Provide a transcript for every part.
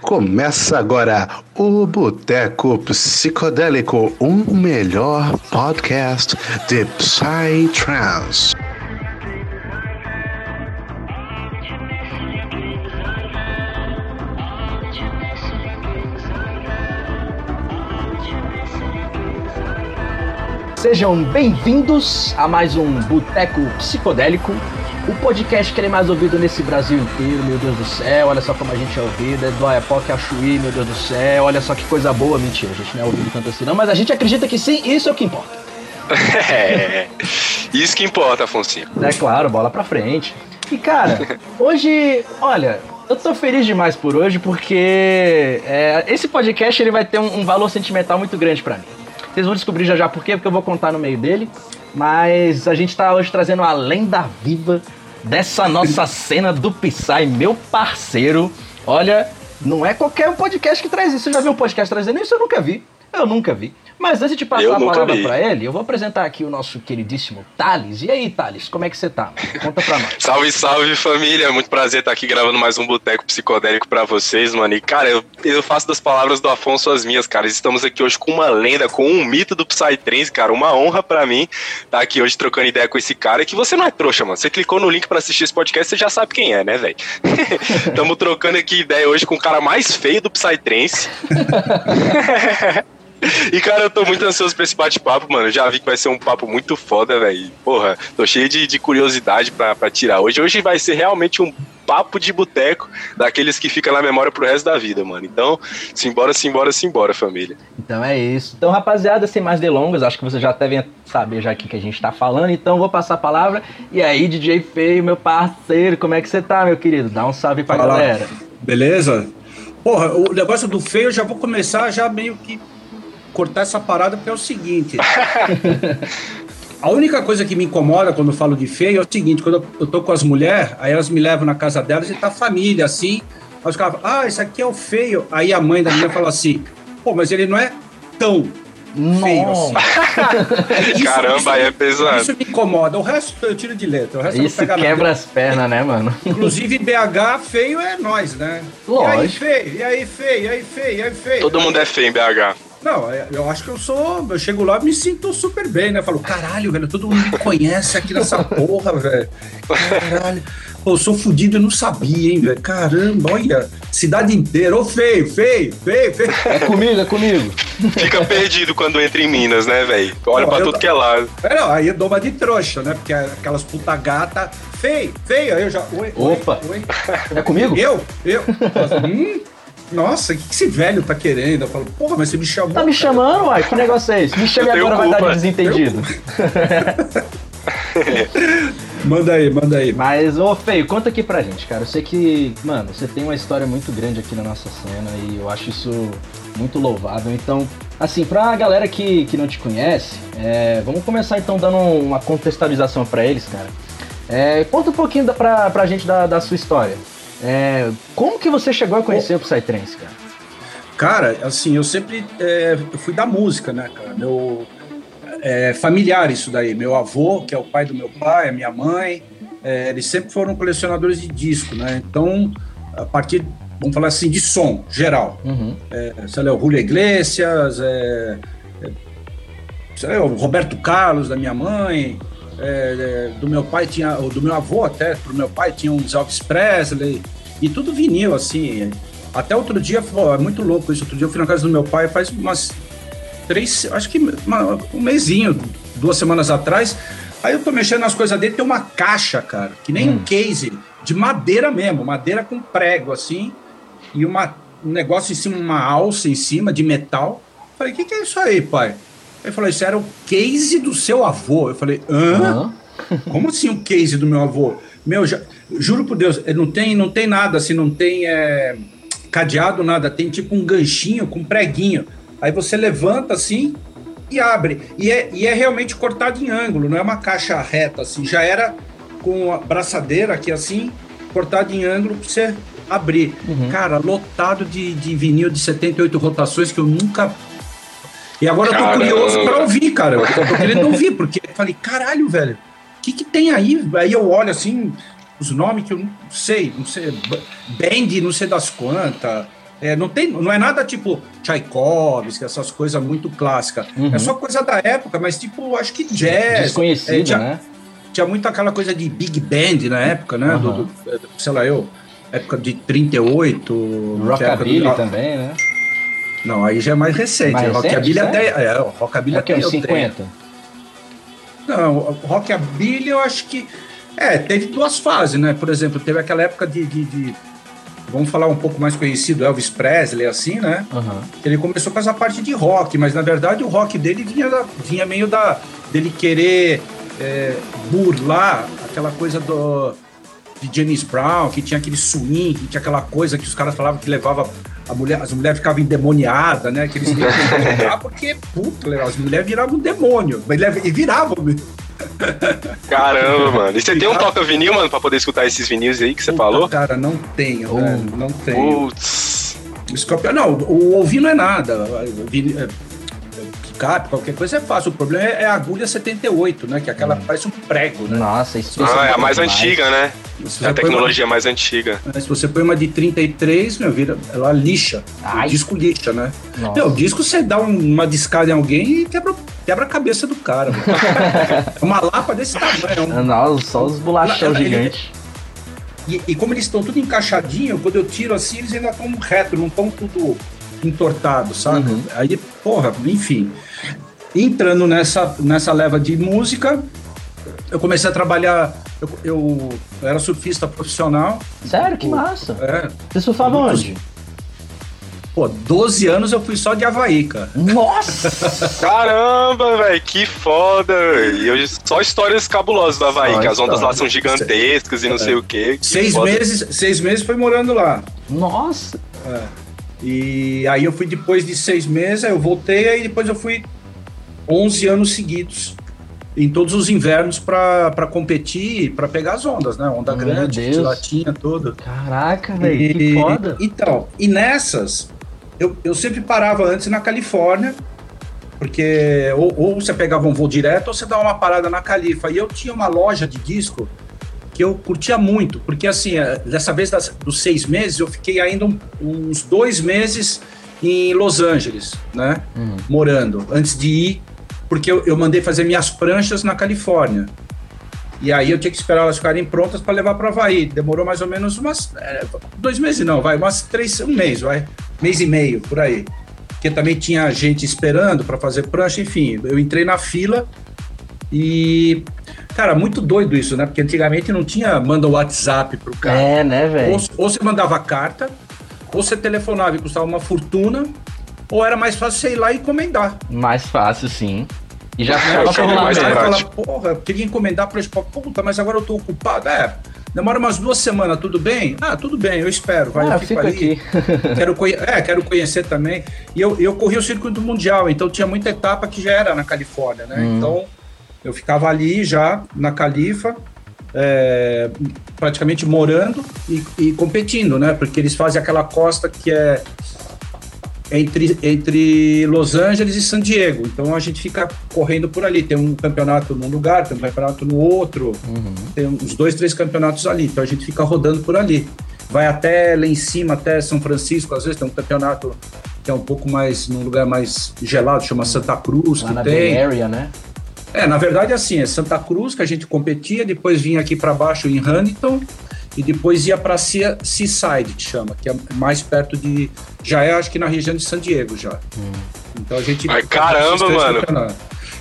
Começa agora o Boteco Psicodélico, um melhor podcast de Psytrance. Sejam bem-vindos a mais um Boteco Psicodélico, o podcast que é mais ouvido nesse Brasil inteiro, meu Deus do céu, olha só como a gente é ouvido, é do Ayapoque a Chuí, meu Deus do céu, olha só que coisa boa, mentira, a gente não é ouvido tanto assim não, mas a gente acredita que sim, isso é o que importa. É, isso que importa, Afonso. É claro, bola pra frente. E cara, hoje, olha, eu tô feliz demais por hoje porque é, esse podcast ele vai ter um, um valor sentimental muito grande para mim. Vocês vão descobrir já já por quê, porque eu vou contar no meio dele. Mas a gente tá hoje trazendo a lenda viva dessa nossa cena do Psy, meu parceiro. Olha, não é qualquer podcast que traz isso. Você já viu um podcast trazendo isso? Eu nunca vi. Eu nunca vi. Mas antes de passar Eu a palavra pra ele, eu vou apresentar aqui o nosso queridíssimo Thales. E aí, Thales, como é que você tá? Conta pra nós. Salve, salve família! Muito prazer estar aqui gravando mais um Boteco Psicodélico pra vocês, mano. E cara, eu, eu faço das palavras do Afonso as minhas, cara. Estamos aqui hoje com uma lenda, com um mito do Psytrance, cara. Uma honra pra mim estar aqui hoje trocando ideia com esse cara. Que você não é trouxa, mano. Você clicou no link pra assistir esse podcast, você já sabe quem é, né, velho? Estamos trocando aqui ideia hoje com o cara mais feio do Psytrance. E, cara, eu tô muito ansioso pra esse bate-papo, mano. Eu já vi que vai ser um papo muito foda, velho. Porra, tô cheio de, de curiosidade pra, pra tirar hoje. Hoje vai ser realmente um papo de boteco daqueles que ficam na memória pro resto da vida, mano. Então, simbora, simbora, simbora, família. Então é isso. Então, rapaziada, sem mais delongas, acho que vocês já devem saber já aqui que a gente tá falando. Então, eu vou passar a palavra. E aí, DJ Feio, meu parceiro, como é que você tá, meu querido? Dá um salve pra Fala. galera. Beleza? Porra, o negócio do feio eu já vou começar já meio que cortar essa parada, porque é o seguinte. A única coisa que me incomoda quando eu falo de feio é o seguinte, quando eu- tô com as mulheres, aí elas me levam na casa delas e tá família, assim. Aí os caras falam, ah, esse aqui é o feio. Aí a mãe da menina fala assim, pô, mas ele não é tão feio assim. Isso- Caramba, isso- aí é pesado. Isso me incomoda. O resto eu tiro de letra. O resto Isso nada. quebra as pernas, né, mano? Inclusive, BH feio é nós, né? E aí, Lógico. feio, e aí, feio, e aí, feio, e aí, feio. Todo mundo é feio em BH. Não, é- eu acho que eu sou. Eu chego lá e me sinto super bem, né? Eu falo, caralho, velho, todo mundo me conhece aqui nessa porra, velho. Caralho. Pô, eu sou fudido, eu não sabia, hein, velho. Caramba, olha. Cidade inteira. Ô, feio, feio, feio, feio. É comigo, é comigo. Fica perdido quando entra em Minas, né, velho? Olha Pô, pra tudo que é lado. É, não, aí eu dou uma de trouxa, né? Porque aquelas puta gata, feio, feio. Aí eu já. Oi, oi, Opa. oi. É comigo? Eu? Eu? Hum? Nossa, o que que esse velho tá querendo? Eu falo, porra, mas você me chamou. Tá me cara. chamando, uai? Que negócio é esse? Me chame agora, vai dar de culpa. desentendido. Manda aí, manda aí. Mas, ô Feio, conta aqui pra gente, cara. Eu sei que, mano, você tem uma história muito grande aqui na nossa cena e eu acho isso muito louvável. Então, assim, pra galera que, que não te conhece, é, vamos começar então dando uma contextualização pra eles, cara. É, conta um pouquinho da, pra, pra gente da, da sua história. É, como que você chegou a conhecer o Psytrance, cara? Cara, assim, eu sempre é, eu fui da música, né, cara? Meu, é familiar isso daí. Meu avô, que é o pai do meu pai, a minha mãe, é, eles sempre foram colecionadores de disco, né? Então, a partir, vamos falar assim, de som geral. Uhum. É, sei lá, o Julio Iglesias, é, é, sei lá, o Roberto Carlos, da minha mãe, é, é, do meu pai tinha, do meu avô até, pro meu pai tinha uns Elvis Presley, e tudo vinil, assim. Até outro dia, pô, é muito louco isso. Outro dia eu fui na casa do meu pai faz umas três, acho que uma- um mesinho, duas semanas atrás. Aí eu tô mexendo nas coisas dele, tem uma caixa, cara, que nem um case, de madeira mesmo, madeira com prego, assim, e uma, um negócio em cima, uma alça em cima de metal. Falei, o que, que é isso aí, pai? Ele falou, isso era o case do seu avô. Eu falei, hã? Aham. Como assim o case do meu avô? Meu, já- juro por Deus, eh, não tem, não tem nada assim, não tem eh, cadeado, nada. Tem tipo um ganchinho com preguinho. Aí você levanta assim e abre. E é, e é realmente cortado em ângulo, não é uma caixa reta assim. Já era com a braçadeira aqui assim, cortado em ângulo pra você abrir. Cara, lotado de, de vinil de 78 rotações que eu nunca. E agora eu tô Caramba. curioso pra ouvir, cara. Eu tô querendo ouvir, porque eu falei, caralho, velho, o que, que tem aí? Aí eu olho assim, os nomes que eu não sei, não sei, Band, não sei das quantas, É, não, tem, não é nada tipo Tchaikovsky, essas coisas muito clássicas. Uhum. É só coisa da época, mas tipo, acho que jazz. Desconhecido, é, tinha, né? Tinha muito aquela coisa de big band na época, né? Uhum. Do, do, sei lá, eu, época de 38. Rockabilly do, também, né? Não, aí já é mais recente. Mais Rockabilly recente, até. É, Rockabilly Rock é até uns eu tenho. 50. Não, Rockabilly eu acho que. É, teve duas fases, né? Por exemplo, teve aquela época de. de, de- vamos falar um pouco mais conhecido, Elvis Presley, assim, né? Aham. Ele começou com essa parte de rock, mas na verdade o rock dele vinha, da- vinha meio da. dele querer é, burlar aquela coisa do. de James Brown, que tinha aquele swing, que tinha aquela coisa que os caras falavam que levava. A mulher, as mulheres ficavam endemoniadas, né? Que eles tinham que porque, puta, legal, as mulheres viravam um demônio. E viravam. Caramba, mano. E você tem um toca vinil, mano, pra poder escutar esses vinis aí que você Puta, falou? Cara, não tenho, velho, não tenho. Putz. Scorpion, não, o ouvir não é nada. É, é, Picape, qualquer coisa é fácil. O problema é é a agulha 78, né? Que é aquela parece um prego, né? Nossa, isso Ah, é a mais demais. antiga, né? É a tecnologia mais antiga. uma- se você põe uma de 33, meu, vira, ela lixa. Ai. O disco lixa, né? Nossa. Meu, o disco você dá um- uma discada em alguém e quebra, quebra a cabeça do cara. é uma lapa desse tamanho. é um- Nossa, só os bolachão gigantes. E, e como eles estão tudo encaixadinho, quando eu tiro assim, eles ainda estão reto, não estão tudo entortado, sabe? Uhum. Aí, porra, enfim. Entrando nessa, nessa leva de música, eu comecei a trabalhar. Eu, eu era surfista profissional. Sério, que massa. É, Você surfava onde? pô, 12 anos eu fui só de Havaí, cara. Nossa! Caramba, velho, que foda. velho. E hoje só histórias cabulosas do Havaí, Só que as ondas lá são gigantescas e não sei o quê. Que Seis foda. meses, seis meses foi morando lá. Nossa! E aí eu fui depois de seis meses, eu voltei, aí depois eu fui 11 anos seguidos em todos os invernos para competir, para pegar as ondas, né? Onda Meu grande, de latinha, tudo. Caraca, velho, que foda. Então, e nessas, eu, eu sempre parava antes na Califórnia, porque ou, ou você pegava um voo direto ou você dava uma parada na Califa. E eu tinha uma loja de disco que eu curtia muito, porque assim, eh, dessa vez das- dos seis meses, eu fiquei ainda um- uns dois meses em Los Angeles, né? Hum. Morando, antes de ir, porque eu, eu mandei fazer minhas pranchas na Califórnia. E aí eu tinha que esperar elas ficarem prontas para levar para Havaí. Demorou mais ou menos umas. é, dois meses não, vai, umas três, um mês, vai. Mês e meio, por aí. Porque também tinha gente esperando para fazer prancha, enfim. Eu entrei na fila e. Cara, muito doido isso, né? Porque antigamente não tinha manda o WhatsApp pro cara. É, né, Ou, velho? ou você mandava carta, ou você telefonava e custava uma fortuna, ou era mais fácil você ir lá e encomendar. Mais fácil, sim. E já É, ficava eu mais Aí tarde. fala, porra, queria encomendar para Expo. Puta, mas agora eu tô ocupado. É, demora umas duas semanas, tudo bem? Ah, tudo bem, eu espero. Vai, Ah, eu fico aqui. Quero, é, quero conhecer também. E eu, eu corri o circuito mundial, então tinha muita etapa que já era na Califórnia, né? Hum. Então eu ficava ali já na Califa, é, praticamente morando e, e competindo, né? Porque eles fazem aquela costa que é entre, entre Los Angeles e San Diego. Então a gente fica correndo por ali. Tem um campeonato num lugar, tem um campeonato no outro, Uhum. tem uns dois, três campeonatos ali. Então a gente fica rodando por ali. Vai até lá em cima, até São Francisco, às vezes tem um campeonato que é um pouco mais, num lugar mais gelado, chama Santa Cruz, Lá que na tem. Bay Area, né? É, na verdade, assim, é Santa Cruz que a gente competia, depois vinha aqui para baixo em Huntington e depois ia para Seaside, que chama, que é mais perto de. Já é, acho que na região de San Diego já. Então a gente. Mas caramba, mano.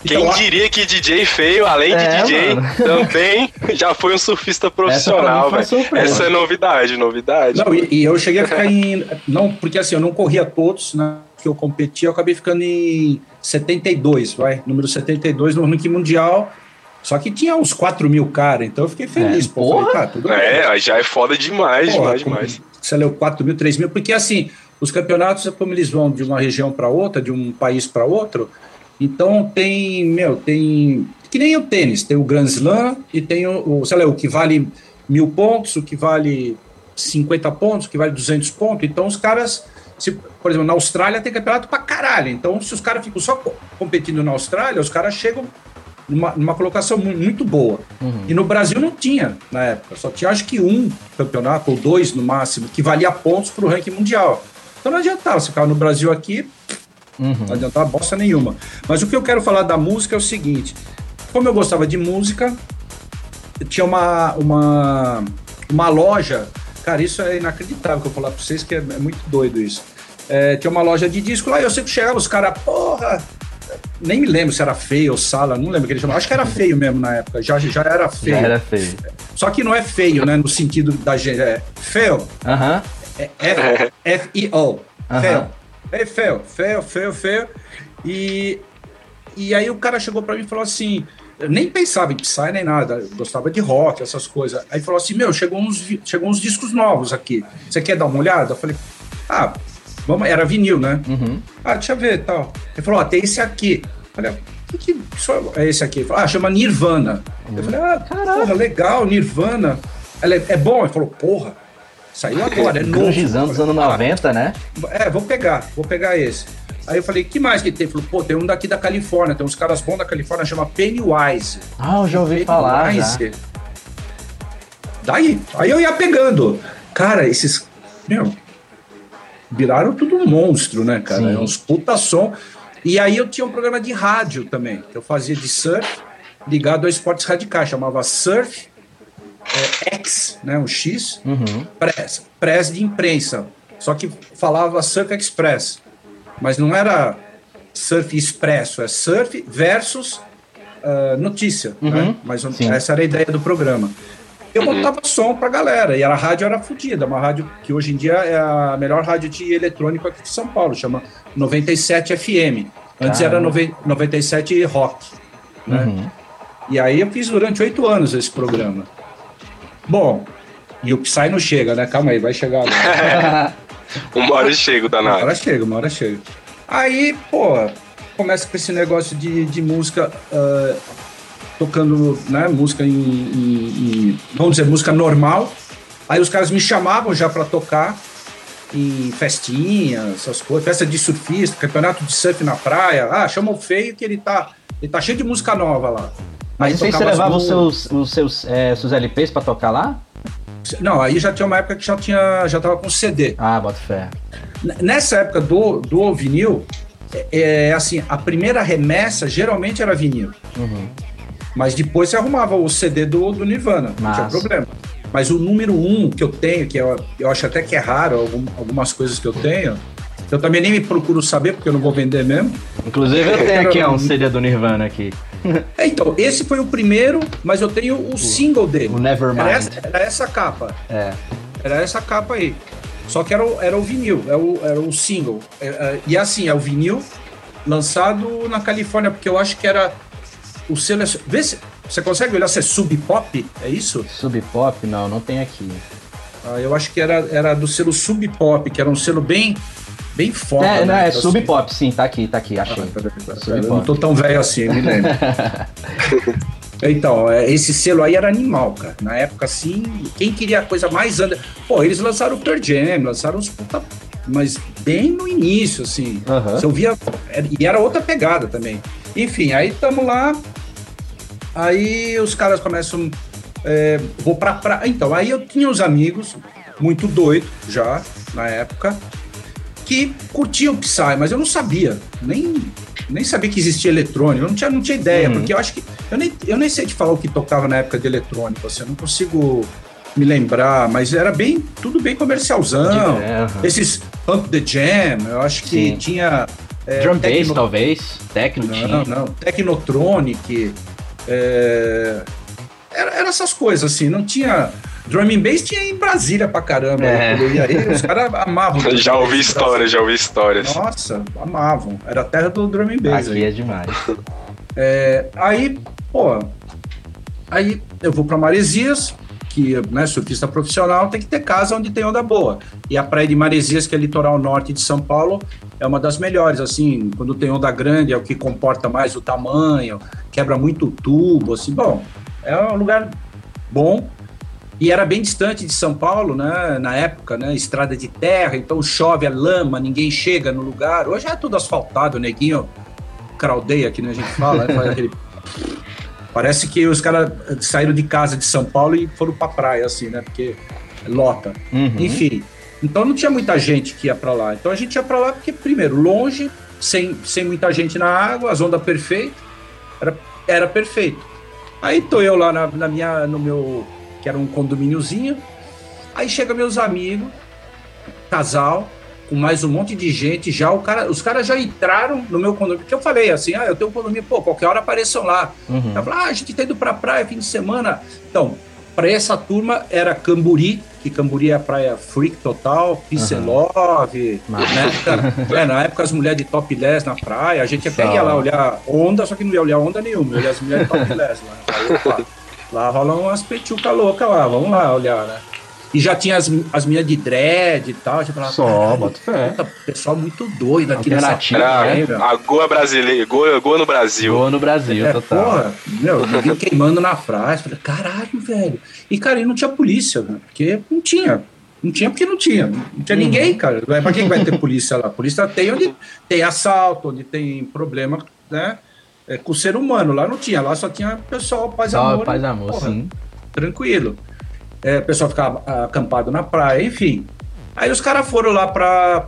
Quem Então, diria que DJ feio, além de É, DJ, mano. também já foi um surfista profissional, velho. Essa é novidade, novidade. Não, e, e eu cheguei a ficar em. Não, porque assim, eu não corria todos, né? Que eu competia, eu acabei ficando em 72, vai. Número 72 no ranking mundial. Só que tinha uns 4 mil caras, então eu fiquei feliz. É, pô, falei, porra! tudo bem. É, já é foda demais, Porra, demais, demais. Você leu 4 mil, 3 mil, porque assim, os campeonatos, como eles vão de uma região para outra, de um país para outro, então tem, meu, tem. Que nem o tênis, tem o Grand Slam e tem o, o, sei lá, o que vale mil pontos, o que vale 50 pontos, o que vale 200 pontos. Então os caras, se, por exemplo, na Austrália tem campeonato pra caralho. Então se os caras ficam só co- competindo na Austrália, os caras chegam numa, numa colocação mu- muito boa. Uhum. E no Brasil não tinha na época, só tinha acho que um campeonato, ou dois no máximo, que valia pontos para o ranking mundial. Então não adiantava, você ficava no Brasil aqui, uhum. não adiantava bosta nenhuma. Mas o que eu quero falar da música é o seguinte: como eu gostava de música, tinha uma, uma, uma loja, cara, isso é inacreditável que eu falar pra vocês, que é, é muito doido isso. É, tinha uma loja de disco lá, eu sei que chegava os caras, porra, nem me lembro se era feio ou sala, não lembro o que ele chamava. Acho que era feio mesmo na época, já, já era feio. Já era feio. Só que não é feio, né? No sentido da gente. É feio. Aham. É F-I-O. Feio. É feio, feio, feio, feio. E, e aí o cara chegou pra mim e falou assim: eu nem pensava em Psy nem nada, eu gostava de rock, essas coisas. Aí falou assim: Meu, chegou uns, chegou uns discos novos aqui. Você quer dar uma olhada? Eu falei: Ah, vamos, era vinil, né? Uhum. Ah, deixa eu ver tal. Ele falou: Ó, tem esse aqui. Eu falei: que, que é esse aqui? Ele falou, ah, chama Nirvana. Uhum. Eu falei: Ah, Caraca. porra, legal, Nirvana. Ela é, é bom? Ele falou: Porra, saiu agora, é novo. Dos anos 90, ah, né? É, vou pegar, vou pegar esse. Aí eu falei, que mais que tem? Ele falou, pô, tem um daqui da Califórnia, tem uns caras bons da Califórnia, chama Pennywise. Ah, eu já ouvi Pennywise. falar. Já. Daí, aí eu ia pegando. Cara, esses. Meu, viraram tudo um monstro, né, cara? Sim. É uns puta som. E aí eu tinha um programa de rádio também, que eu fazia de surf, ligado a esportes radicais, chamava Surf é, X, né, um X, uhum. press, press de imprensa. Só que falava Surf Express mas não era surf expresso, é surf versus uh, notícia, uhum. né? Mas Sim. essa era a ideia do programa. Eu uhum. botava som pra galera, e a rádio era fodida, uma rádio que hoje em dia é a melhor rádio de eletrônico aqui de São Paulo, chama 97 FM. Antes Caramba. era 97 Rock, né? Uhum. E aí eu fiz durante oito anos esse programa. Bom, e o Psy não chega, né? Calma aí, vai chegar agora. uma hora chega, danado. Uma hora chega, uma hora chega. Aí, pô, começa com esse negócio de, de música, uh, tocando né, música em, em, em, vamos dizer, música normal. Aí os caras me chamavam já para tocar em festinhas, essas coisas, festa de surfista, campeonato de surf na praia. Ah, chama o feio que ele tá, ele tá cheio de música nova lá. Mas aí você levava os seus, os seus, é, seus LPs para tocar lá? Não, aí já tinha uma época que já tinha, já tava com CD. Ah, bota fé. Nessa época do, do vinil, é, é assim, a primeira remessa geralmente era vinil. Uhum. Mas depois você arrumava o CD do, do Nirvana, não tinha problema. Mas o número um que eu tenho, que eu, eu acho até que é raro, algum, algumas coisas que eu tenho, eu também nem me procuro saber, porque eu não vou vender mesmo. Inclusive eu tenho aqui um CD do Nirvana aqui. É, então, esse foi o primeiro, mas eu tenho o, o single dele. O Nevermind. Era essa, era essa capa. É. Era essa capa aí. Só que era o, era o vinil, era o, era o single. É, é, e assim, é o vinil lançado na Califórnia, porque eu acho que era o selo. É, vê se, você consegue olhar se é Sub Pop? É isso? Sub Pop? Não, não tem aqui. Ah, eu acho que era, era do selo Sub Pop, que era um selo bem bem foda. É, né? é então, Sub Pop, assim. sim, tá aqui, tá aqui, achei. Ah, eu não tô tão velho assim, me lembro. Então, é, esse selo aí era animal, cara. Na época, assim, quem queria a coisa mais anda. Pô, eles lançaram o Pearl Jam, lançaram uns puta. Mas bem no início, assim. Uhum. Você ouvia. E era outra pegada também. Enfim, aí tamo lá. Aí os caras começam. É, vou pra praia. Então, aí eu tinha uns amigos, muito doido já, na época, que curtiam Psy, mas eu não sabia. Nem nem sabia que existia eletrônico, eu não tinha, não tinha ideia, uhum. porque eu acho que. Eu nem, eu nem sei te falar o que tocava na época de eletrônico, assim, eu não consigo me lembrar, mas era bem tudo bem comercialzão. uhum. Esses Pump the Jam, eu acho que Sim. tinha. É, Drum tecno... bass, talvez. Tecno Não, tinha. não. Technotronic. É... Era, era essas coisas, assim, não tinha. Drum and Bass tinha em Brasília pra caramba. É. E aí os caras amavam. já ouvi histórias, já ouvi histórias. Nossa, amavam. Era a terra do Drum and Bass. Aqui aí. é demais. É, aí, pô, aí eu vou pra Maresias, que, né, surfista profissional tem que ter casa onde tem onda boa. E a praia de Maresias, que é litoral norte de São Paulo, é uma das melhores, assim, quando tem onda grande é o que comporta mais o tamanho, quebra muito tubo, assim, bom, é um lugar bom e era bem distante de São Paulo, né? Na época, né? Estrada de terra, então chove, é lama, ninguém chega no lugar. Hoje é tudo asfaltado, neguinho craudeia, que a gente fala, né? aquele... Parece que os caras saíram de casa de São Paulo e foram pra praia, assim, né? Porque lota. Uhum. Enfim. Então não tinha muita gente que ia para lá. Então a gente ia para lá porque, primeiro, longe, sem, sem muita gente na água, as ondas perfeitas, era, era perfeito. Aí tô eu lá na, na minha, no meu, que era um condomíniozinho, aí chega meus amigos, casal, com mais um monte de gente, já o cara, os caras já entraram no meu condomínio, porque eu falei assim, ah, eu tenho um condomínio, pô, qualquer hora apareçam lá. Uhum. Ah, a gente tá indo pra praia fim de semana. Então, para essa turma era Camburi, que Camburi é a praia freak total, peace uhum. né? é, na época as mulheres de topless na praia, a gente até ia lá olhar onda, só que não ia olhar onda nenhuma, ia olhar as mulheres de topless lá. Aí, lá rolam umas petucas loucas lá, vamos lá olhar, né? E já tinha as, as minhas de dread e tal. Já falava, Só, bota fé. Pessoal muito doido aqui nessa praia. A Goa brasileira, Goa, Goa no Brasil. Goa no Brasil, é, total. Porra, meu, ninguém queimando na praia. Falei, caralho, velho. E, cara, e não tinha polícia, né? porque não tinha. Não tinha porque não tinha. Não tinha uhum. ninguém, cara. Pra quem vai ter polícia lá? A polícia tem onde tem assalto, onde tem problema, né? É, com o ser humano. Lá não tinha. Lá só tinha pessoal paz e amor. Paz e amor, porra, sim. Tranquilo é, o pessoal ficava acampado na praia, enfim. Aí os caras foram lá pra,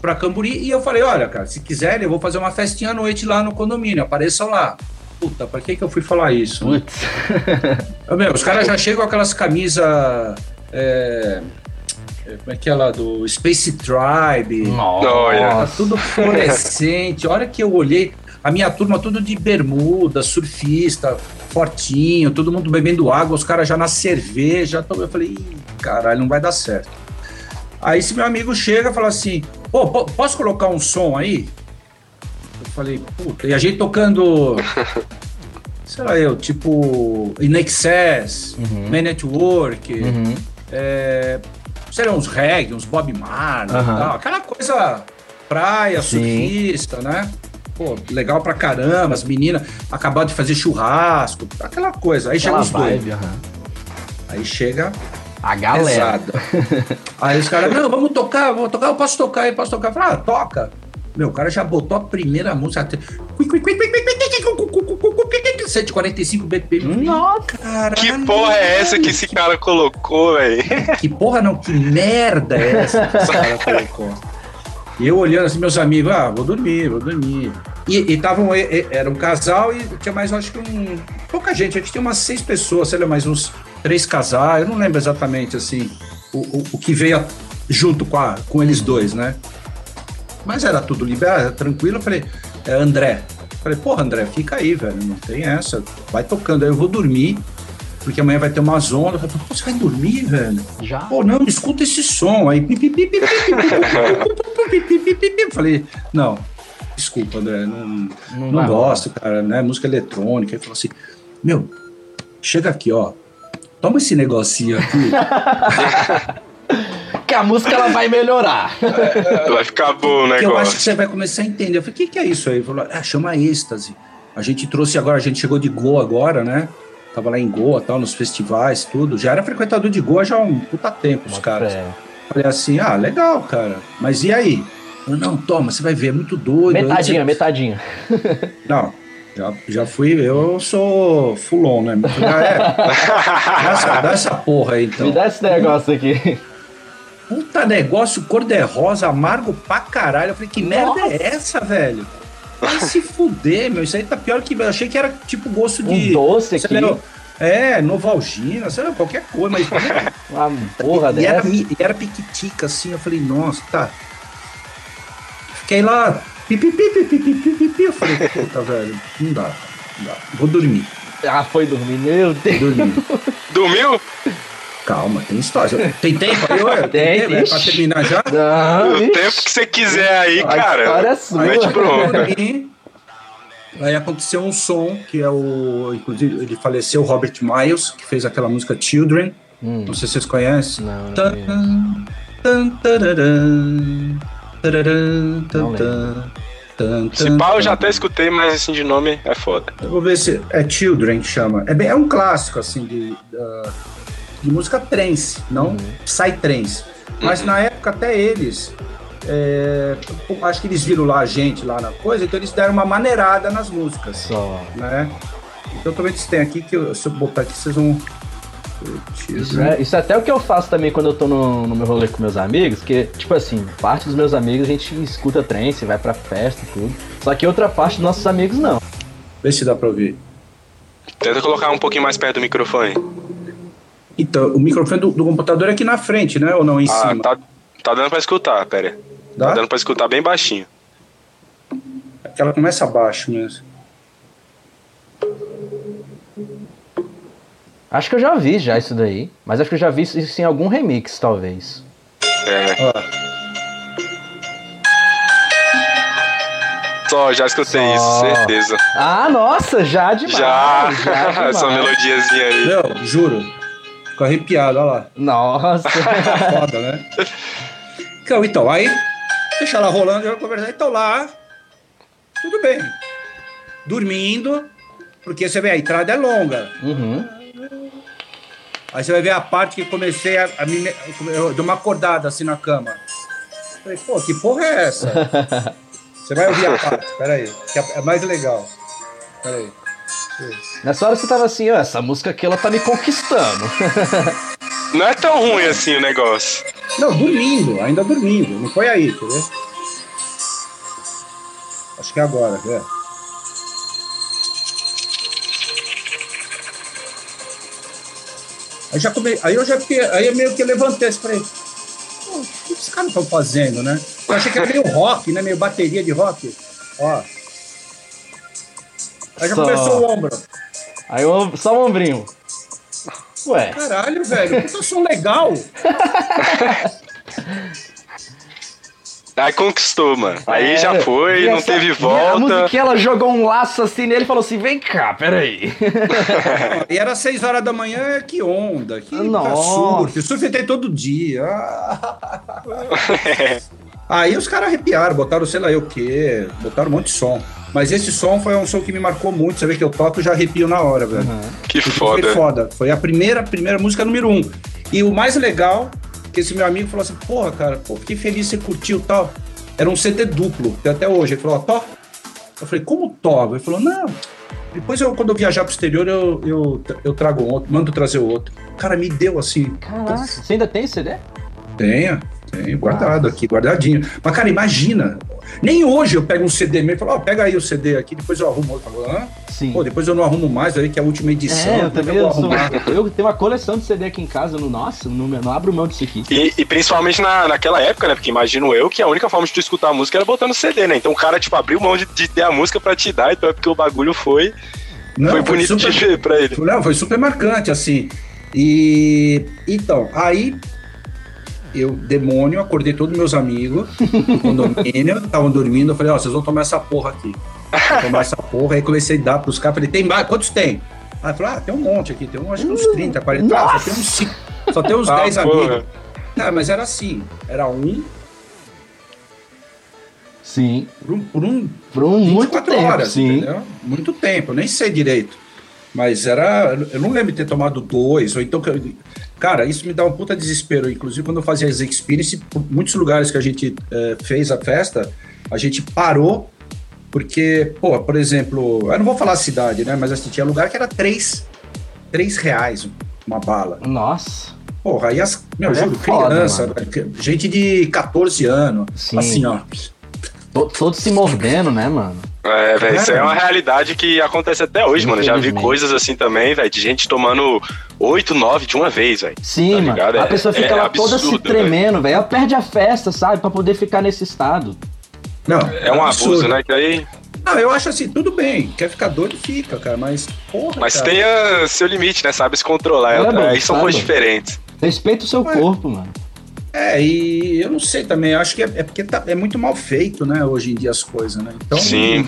pra Camburi e eu falei, olha, cara, se quiserem, eu vou fazer uma festinha à noite lá no condomínio, apareçam lá. Puta, pra que que eu fui falar isso? Putz. Meu, os caras já chegam com aquelas camisas... É, é, como é que é lá? Do Space Tribe. Nossa. Tudo fluorescente. A hora que eu olhei, a minha turma tudo de bermuda, surfista, fortinho, todo mundo bebendo água, os caras já na cerveja. Eu falei, caralho, não vai dar certo. Aí esse meu amigo chega e fala assim, pô, posso colocar um som aí? Eu falei, puta, e a gente tocando, sei lá eu, tipo, In Excess, uhum. Man Network, uhum. é, sei lá, uns reggae, uns Bob Marley, uhum. tal, aquela coisa praia, Sim. surfista, né? Pô, legal pra caramba, as meninas acabaram de fazer churrasco, aquela coisa. Aí chega os dois. Uhum. Aí chega a galera. Aí os caras, não, vamos tocar, vamos tocar, eu posso tocar, eu posso tocar. Eu falei, ah, toca. Meu, o cara já botou a primeira música. 145 BPM. Nossa, caralho. Que porra é essa que esse cara colocou, velho? Que porra não, que merda é essa que esse cara colocou? E eu olhando assim, meus amigos, ah, vou dormir, vou dormir. E estavam, era um casal e tinha mais, acho que um. Pouca gente, que tinha umas seis pessoas, sei lá, mais uns três casais, eu não lembro exatamente, assim, o, o, o que veio junto com, a, com eles dois, né? Mas era tudo liberado, tranquilo. Eu falei, é, André. Eu falei, porra, André, fica aí, velho, não tem essa, vai tocando. Aí eu vou dormir porque amanhã vai ter uma onda. Eu Pô, você vai dormir, velho? Já? Pô, não, escuta esse som. Aí, falei, não, desculpa, André, não, não, não gosto, cara, né? Música eletrônica. Ele falou assim, meu, chega aqui, ó, toma esse negocinho aqui. que a música ela vai melhorar. vai ficar bom negócio. eu acho que você vai começar a entender. Eu falei, o que, que é isso aí? Ele falou, ah, chama êxtase. A gente trouxe agora, a gente chegou de Go agora, né? Tava lá em Goa, tal, nos festivais, tudo. Já era frequentador de Goa já há um puta tempo, os caras. É. Falei assim, ah, legal, cara. Mas e aí? Falei, não, toma, você vai ver, é muito doido. Metadinha, metadinha. Não, já, já fui, eu sou fulon, né? Já é. dá, essa, dá essa porra aí, então. Me dá esse negócio aqui. Puta negócio cor-de-rosa, amargo pra caralho. Eu falei, que Nossa. merda é essa, velho? Vai se fuder, meu. Isso aí tá pior que. Eu achei que era tipo gosto de. Um doce aqui. é, Novalgina, sei lá, qualquer coisa, mas. Uma porra e, dessa. Era, e era piquitica, assim. Eu falei, nossa, tá. Fiquei lá. Pipi, pipi, pipi, pipi, pipi. Eu falei, puta, velho, não dá, não dá. Vou dormir. Ah, foi dormir, meu Deus. Dormir. Dormiu? Calma, tem história. Tem tempo aí, olha? Tem, tem tempo, é pra terminar já? Não, o tempo que você quiser aí, a cara. História é sua. Mete bronca. Aí aconteceu um som que é o. Inclusive, ele faleceu, Robert Miles, que fez aquela música Children. Hum. Não sei se vocês conhecem. Não, não tan, tan, tararam, tararam, tan, tan, Se pau eu já até escutei, mas assim de nome é foda. Eu vou ver se é Children que chama. É, bem, é um clássico assim de, uh, de música trance, não uhum. psytrance. Mas uhum. na época até eles, é, acho que eles viram lá a gente lá na coisa, então eles deram uma maneirada nas músicas. Só. Né? Então também tem aqui que eu, se eu botar aqui vocês vão Isso é, isso é até o que eu faço também quando eu tô no, no meu rolê com meus amigos, que, tipo assim, parte dos meus amigos a gente escuta trance, vai pra festa e tudo. Só que outra parte dos nossos amigos não. Vê se dá pra ouvir. Tenta colocar um pouquinho mais perto do microfone. Então, o microfone do, do computador é aqui na frente, né? Ou não, em Ah, cima? tá, tá dando pra escutar, pera. Dá? Tá dando pra escutar bem baixinho. É que ela começa abaixo mesmo. Acho que eu já vi já isso daí. Mas acho que eu já vi isso em algum remix, talvez. É. Ó, Só, já escutei Só. isso, certeza. Ah, nossa, já demais. Já, já essa demais. melodiazinha aí. Meu, juro. Fico arrepiado, olha lá. Nossa. Foda, né? Então, então, aí, deixa ela rolando, eu vou conversar. Então lá, tudo bem. Dormindo, porque você vê, a entrada é longa. uhum. Aí você vai ver a parte que comecei a, a me, eu dei uma acordada assim na cama. Falei, pô, que porra é essa? Você vai ouvir a parte, peraí, que é mais legal. Peraí. Nessa hora você tava assim, ó, essa música aqui ela tá me conquistando. Não é tão ruim assim o negócio. Não, dormindo, ainda dormindo, não foi aí, quer ver? Acho que é agora, vê. Aí, já come... aí eu já fiquei, aí eu meio que levantei assim, falei, "Pô, o que esses caras estão fazendo, né? Eu achei que era meio rock, né? Meio bateria de rock. Ó. Aí já Só. começou o ombro. Aí eu, só o ombrinho. Ué. Caralho, velho, puta som legal. Aí conquistou, mano. Aí já É, foi, e não essa- teve e A volta. musiquinha, ela jogou um laço assim nele e falou assim: vem cá, peraí. E era seis horas da manhã, que onda, que surf. Surf tem todo dia. Aí os caras arrepiaram, botaram sei lá eu o quê, botaram um monte de som. Mas esse som foi um som que me marcou muito. Você vê que eu toco e já arrepio na hora, velho. Que Porque foda. Foi foda. Foi a primeira, primeira música número um. E o mais legal, que esse meu amigo falou assim, porra, cara, pô, fiquei feliz que você curtiu e tal. Era um CD duplo, tem até hoje. Ele falou, ó, tó. Eu falei, como toca? Ele falou, não. Depois, eu, quando eu viajar pro exterior, eu, eu, eu trago um outro, mando trazer o outro. Cara, me deu assim. Caraca, você ainda tem CD? Tenha, tenho guardado aqui, guardadinho. Mas, cara, imagina. Nem hoje eu pego um CD mesmo e falo, ó, pega aí o CD aqui, depois eu arrumo outro. Falo, Hã? Sim. Pô, depois eu não arrumo mais aí, que é a última edição. é, eu também eu, sou, eu tenho uma coleção de CD aqui em casa. No, nossa, não, não abro mão disso aqui. E, e principalmente na, naquela época, né? Porque imagino eu que a única forma de tu escutar a música era botando CD, né? Então o cara, tipo, abriu mão de, de ter a música pra te dar, então é porque o bagulho foi, Não, foi bonito super- de ver pra ele. Não, foi super marcante, assim. E então, aí eu, demônio, acordei todos meus amigos do condomínio, estavam dormindo. Eu falei, ó, vocês vão tomar essa porra aqui. Vou tomar essa porra. Aí comecei a dar pros caras. Falei, tem mais? Quantos tem? Aí falou, ah, tem um monte aqui, tem um, acho que uns 30, 40. Ah, só tem uns 5, só tem uns Ah, 10 porra. amigos. Ah, mas era assim, era um Sim. por um, por um Por um muito 24 tempo, horas, sim. entendeu? Muito tempo, eu nem sei direito. Mas era. Eu não lembro de ter tomado dois, ou então. Cara, isso me dá um puta desespero. Inclusive, quando eu fazia as experience, por muitos lugares que a gente eh, fez a festa, a gente parou, porque, pô, por exemplo, eu não vou falar a cidade, né? Mas assim, tinha lugar que era três, três reais uma bala. Nossa. Porra, aí as. Meu, É juro, foda, criança, mano. gente de 14 anos, Sim. assim, ó. To- Todos se mordendo, né, mano? É, velho, isso aí é uma realidade que acontece até hoje, mano. Já vi coisas assim também, velho, de gente tomando 8, 9 de uma vez, velho. Sim, Tá mano. ligado? A É- pessoa fica é lá toda se absurdo, tremendo, velho. Ela perde a festa, sabe? Pra poder ficar nesse estado. Não, É um absurdo. abuso, né? Que aí, Não, eu acho assim, tudo bem. Quer ficar doido, fica, cara. Mas, porra. mas cara. tenha seu limite, né? Sabe se controlar. É, É, mano, aí são coisas diferentes. Respeita o seu corpo, mano. É, e eu não sei também. eu Acho que é, é porque tá- é muito mal feito, né? Hoje em dia as coisas, né? Então. Sim.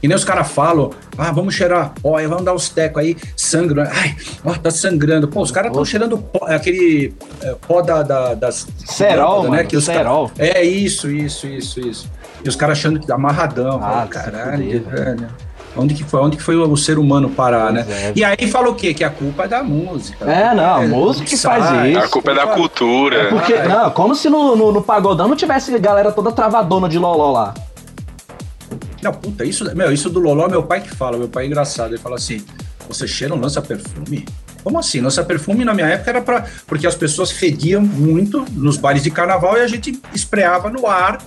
E nem os caras falam, ah, vamos cheirar pó, aí vamos dar os tecos aí, sangra. Ai, ó, tá sangrando. Pô, os caras estão cheirando pó, aquele é, pó da, da- das. Cerol, mano, Que os ca- cerol. É isso, isso, isso, isso. E os caras achando que tá amarradão. Ah, se caralho, velho. Onde que foi? Onde que foi o ser humano parar, Pois né? é. E aí fala o quê? Que a culpa é da música. É, não, a música que faz sai. isso. A culpa é da cultura. Porque, Ai. não, como se no, no, no pagodão não tivesse galera toda travadona de loló lá. Não, puta, isso, meu, isso do Loló, meu pai que fala, meu pai é engraçado, ele fala assim, você cheira um lança-perfume? Como assim? Lança perfume na minha época era para porque as pessoas fediam muito nos bailes de carnaval e a gente espreava no ar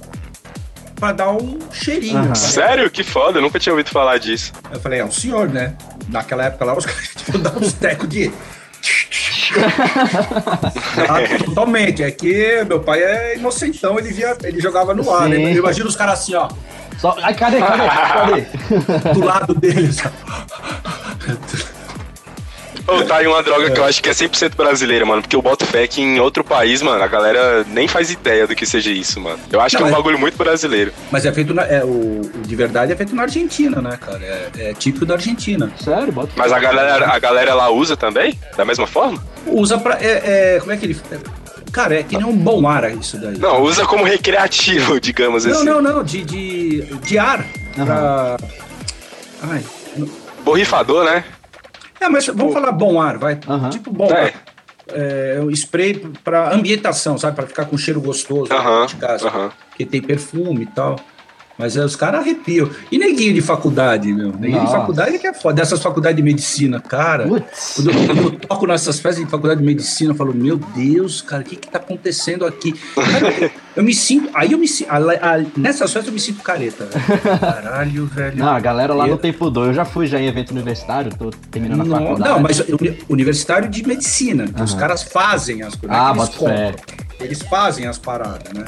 para dar um cheirinho. Uhum. Sério? Que foda, eu nunca tinha ouvido falar disso. Eu falei, é o senhor, né? Naquela época lá, os caras tinham dado uns tecos de. Ah, totalmente. É que meu pai é inocentão, ele via, ele jogava no ar, Sim. né? Eu imagino os caras assim, ó, Só... Ai, cadê, cadê, cadê? do lado deles. Ô, tá aí uma droga que eu acho que é 100% brasileira, mano. Porque eu boto fé que em outro país, mano, a galera nem faz ideia do que seja isso, mano. Eu acho Não, que é um bagulho muito brasileiro. Mas é feito na, é, o, de verdade é feito na Argentina, né, cara? É, é típico da Argentina. Sério, bota. Mas a galera, a galera lá usa também? Da mesma forma? Usa pra. É, é, como é que ele. é, cara, é que nem um bom ar isso daí. Não, usa como recreativo, digamos não, assim. não, não, de, de, de ar. Pra. Ai. Borrifador, né? É, mas vamos falar bom ar, vai. Tipo bom É. ar. É spray pra ambientação, sabe? Pra ficar com cheiro gostoso Aham, de casa. aham. Porque tem perfume e tal. Mas é, os caras arrepiam. E neguinho de faculdade, meu. Neguinho de Nossa. faculdade que é foda. Dessas faculdades de medicina, cara. Quando eu, quando eu toco nessas festas de faculdade de medicina, eu falo, meu Deus, cara, o que que tá acontecendo aqui? Cara, eu, me sinto. Aí eu me sinto. Nessas festas eu me sinto careta, velho. Caralho, velho. Não, a galera lá Eu- não tem pudor. Eu já fui já em evento universitário, tô terminando a Não, faculdade. não, mas uni- universitário de medicina. que Os caras fazem as coisas. não é Ah, eles compram. Eles fazem as paradas, né?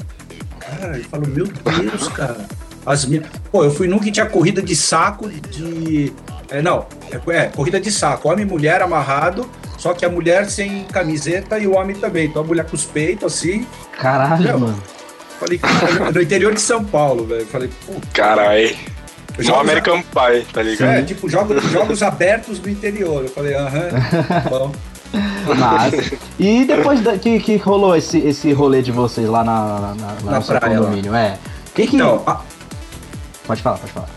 Cara, eu falo, meu Deus, cara. As minhas... Pô, eu fui num que tinha corrida de saco de. É, não, é, é, corrida de saco. Homem e mulher amarrado, só que a mulher sem camiseta e o homem também. Então a mulher com os peitos assim. Caralho, mano. Falei, no interior de São Paulo, velho. Falei, pô. Carai. eu No jogo- American Pie, tá ligado? É, tipo, jogos, jogos abertos do interior. Eu falei, aham, bom. Massa. E depois da- que, que rolou esse, esse rolê de vocês lá na, na, na- lá Na no seu praia, lá. condomínio? É. Que que... Então, a- Pode falar, pode falar.